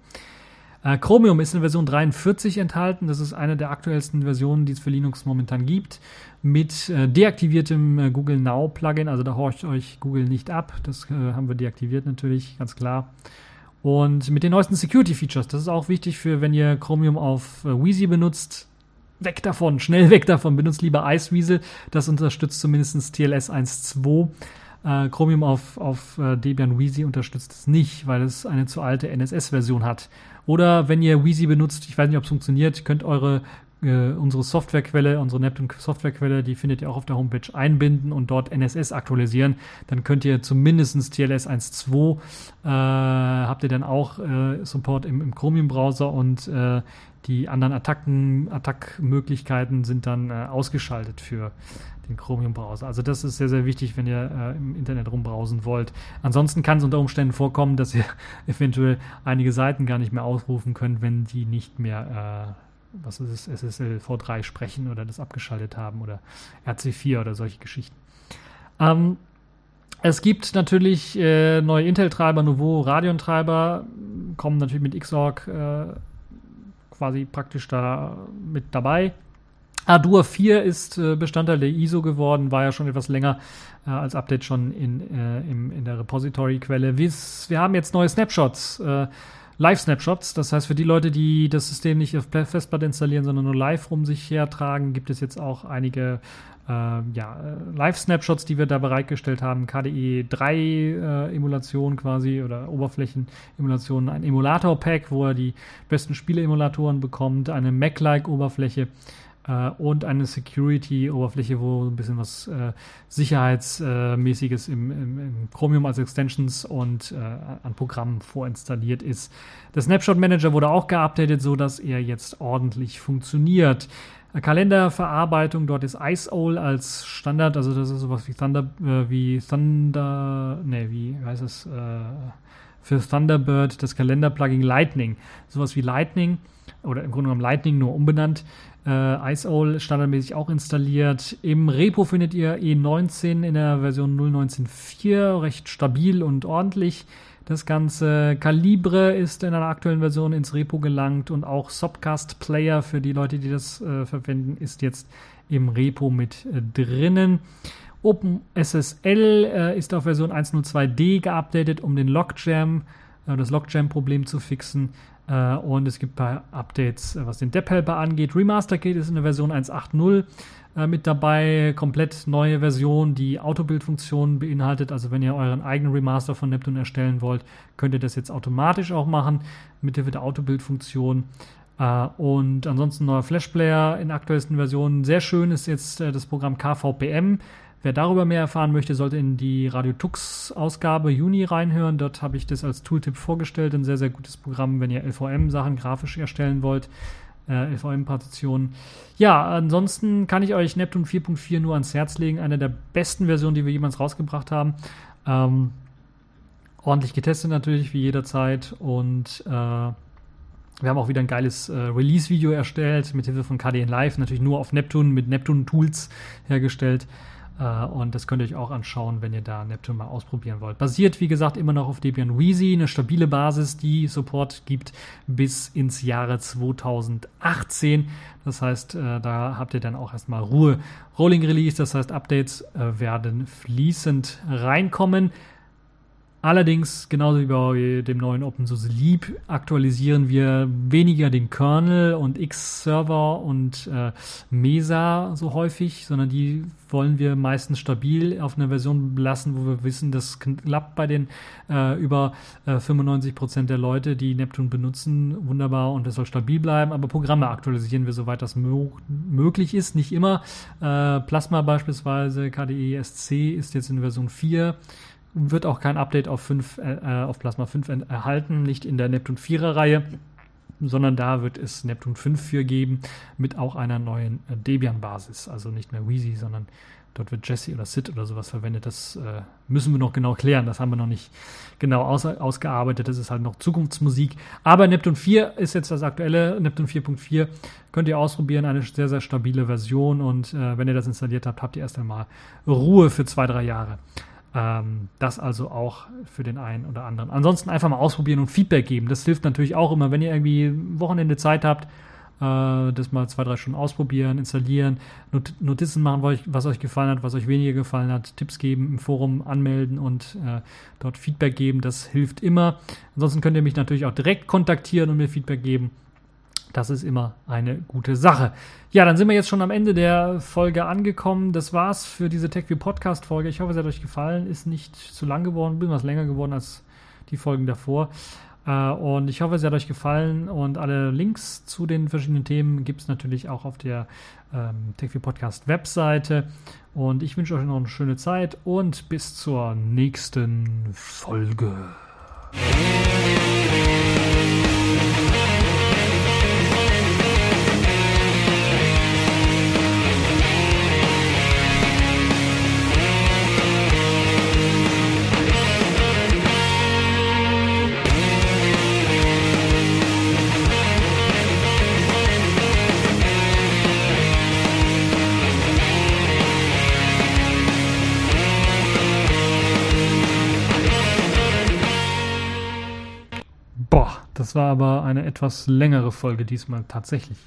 Äh, Chromium ist in Version 43 enthalten. Das ist eine der aktuellsten Versionen, die es für Linux momentan gibt. Mit äh, deaktiviertem äh, Google Now Plugin. Also da horcht euch Google nicht ab. Das äh, haben wir deaktiviert natürlich, ganz klar. Und mit den neuesten Security Features. Das ist auch wichtig für, wenn ihr Chromium auf äh, Wheezy benutzt weg davon, [laughs] schnell weg davon, benutzt lieber Iceweasel. Das unterstützt zumindest TLS 1.2. Äh, Chromium auf, auf äh, Debian Wheezy unterstützt es nicht, weil es eine zu alte NSS-Version hat. Oder wenn ihr Wheezy benutzt, ich weiß nicht, ob es funktioniert, könnt eure äh, unsere Softwarequelle, unsere Neptune Softwarequelle, die findet ihr auch auf der Homepage einbinden und dort NSS aktualisieren. Dann könnt ihr zumindest TLS 1.2 äh, habt ihr dann auch äh, Support im, im Chromium-Browser und äh, die anderen Attacken, Attackmöglichkeiten sind dann äh, ausgeschaltet für den Chromium-Browser. Also das ist sehr, sehr wichtig, wenn ihr im Internet rumbrausen wollt. Ansonsten kann es unter Umständen vorkommen, dass ihr [laughs] eventuell einige Seiten gar nicht mehr aufrufen könnt, wenn die nicht mehr, was ist es, SSL V3 sprechen oder das abgeschaltet haben oder RC4 oder solche Geschichten. Ähm, es gibt natürlich äh, neue Intel-Treiber, Nouveau Radeon-Treiber, kommen natürlich mit Xorg äh, quasi praktisch da mit dabei. Ardour 4 ist äh, Bestandteil der ISO geworden, war ja schon etwas länger äh, als Update schon in, äh, im, in der Repository-Quelle. Wir, wir, haben jetzt neue Snapshots, äh, Live-Snapshots. Das heißt, für die Leute, die das System nicht auf Festplatte installieren, sondern nur live rum sich hertragen, gibt es jetzt auch einige äh, ja, äh, Live-Snapshots, die wir da bereitgestellt haben, KDE 3 äh, Emulation quasi oder Oberflächen-Emulation, ein Emulator-Pack, wo er die besten Spiele-Emulatoren bekommt, eine Mac-like-Oberfläche äh, und eine Security-Oberfläche, wo ein bisschen was äh, Sicherheitsmäßiges im, im, im, Chromium als Extensions und äh, an Programmen vorinstalliert ist. Der Snapshot Manager wurde auch geupdatet, so dass er jetzt ordentlich funktioniert. Kalenderverarbeitung, dort ist IceOwl als Standard, also das ist sowas wie Thunder, äh, wie Thunder, ne, wie heißt es, äh, für Thunderbird das Kalender-Plugin Lightning. Sowas wie Lightning oder im Grunde genommen Lightning nur umbenannt. Äh, IceOwl standardmäßig auch installiert. Im Repo findet ihr E19 in der Version 0.19.4, recht stabil und ordentlich. Das ganze Calibre ist in einer aktuellen Version ins Repo gelangt und auch Subcast Player für die Leute, die das äh, verwenden, ist jetzt im Repo mit äh, drinnen. OpenSSL äh, ist auf Version 1.02d geupdatet, um den Logjam, äh, das Logjam-Problem zu fixen. Äh, und es gibt ein paar Updates, äh, was den Depp-Helper angeht. Remaster Kit ist in der Version 1.8.0 äh, mit dabei. Komplett neue Version, die Autobild-Funktionen beinhaltet. Also wenn ihr euren eigenen Remaster von Neptune erstellen wollt, könnt ihr das jetzt automatisch auch machen mit Hilfe der Autobild-Funktion. Uh, und ansonsten neuer Flash-Player in aktuellsten Versionen. Sehr schön ist jetzt uh, das Programm KVPM. Wer darüber mehr erfahren möchte, sollte in die Radio Tux Ausgabe Juni reinhören. Dort habe ich das als Tooltip vorgestellt. Ein sehr, sehr gutes Programm, wenn ihr LVM-Sachen grafisch erstellen wollt. Äh, LVM-Partitionen. Ja, ansonsten kann ich euch Neptune 4.4 nur ans Herz legen. Eine der besten Versionen, die wir jemals rausgebracht haben. Ähm, ordentlich getestet natürlich, wie jederzeit. Und äh, wir haben auch wieder ein geiles äh, Release-Video erstellt mit Hilfe von KDN Live, natürlich nur auf Neptune mit Neptune Tools hergestellt. Äh, und das könnt ihr euch auch anschauen, wenn ihr da Neptune mal ausprobieren wollt. Basiert, wie gesagt, immer noch auf Debian Wheezy, eine stabile Basis, die Support gibt bis ins Jahre 2018. Das heißt, äh, da habt ihr dann auch erstmal Ruhe. Rolling Release, das heißt, Updates äh, werden fließend reinkommen. Allerdings, genauso wie bei dem neuen OpenSUSE Leap, aktualisieren wir weniger den Kernel und X-Server und äh, Mesa so häufig, sondern die wollen wir meistens stabil auf einer Version lassen, wo wir wissen, das klappt bei den äh, über äh, 95% der Leute, die Neptune benutzen, wunderbar und das soll stabil bleiben. Aber Programme aktualisieren wir, soweit das möglich ist. Nicht immer. Äh, Plasma beispielsweise, KDE SC ist jetzt in Version 4 wird auch kein Update auf, 5, äh, auf Plasma 5 erhalten, nicht in der Neptune 4er Reihe, sondern da wird es Neptune 5 für geben mit auch einer neuen äh, Debian-Basis. Also nicht mehr Wheezy, sondern dort wird Jesse oder Sid oder sowas verwendet. Das äh, müssen wir noch genau klären. Das haben wir noch nicht genau aus, ausgearbeitet. Das ist halt noch Zukunftsmusik. Aber Neptune 4 ist jetzt das aktuelle. Neptune 4.4 könnt ihr ausprobieren. Eine sehr, sehr stabile Version. Und äh, wenn ihr das installiert habt, habt ihr erst einmal Ruhe für zwei, drei Jahre. Ähm, das also auch für den einen oder anderen. Ansonsten einfach mal ausprobieren und Feedback geben. Das hilft natürlich auch immer, wenn ihr irgendwie Wochenende Zeit habt, äh, das mal zwei, drei Stunden ausprobieren, installieren, Not Notizen machen, was euch gefallen hat, was euch weniger gefallen hat, Tipps geben, im Forum anmelden und äh, dort Feedback geben. Das hilft immer. Ansonsten könnt ihr mich natürlich auch direkt kontaktieren und mir Feedback geben. Das ist immer eine gute Sache. Ja, dann sind wir jetzt schon am Ende der Folge angekommen. Das war's für diese TechView Podcast Folge. Ich hoffe, es hat euch gefallen. Ist nicht zu lang geworden, bin was länger geworden als die Folgen davor. Äh, und ich hoffe, es hat euch gefallen. Und alle Links zu den verschiedenen Themen gibt es natürlich auch auf der ähm, TechView Podcast Webseite. Und ich wünsche euch noch eine schöne Zeit und bis zur nächsten Folge. Das war aber eine etwas längere Folge diesmal tatsächlich.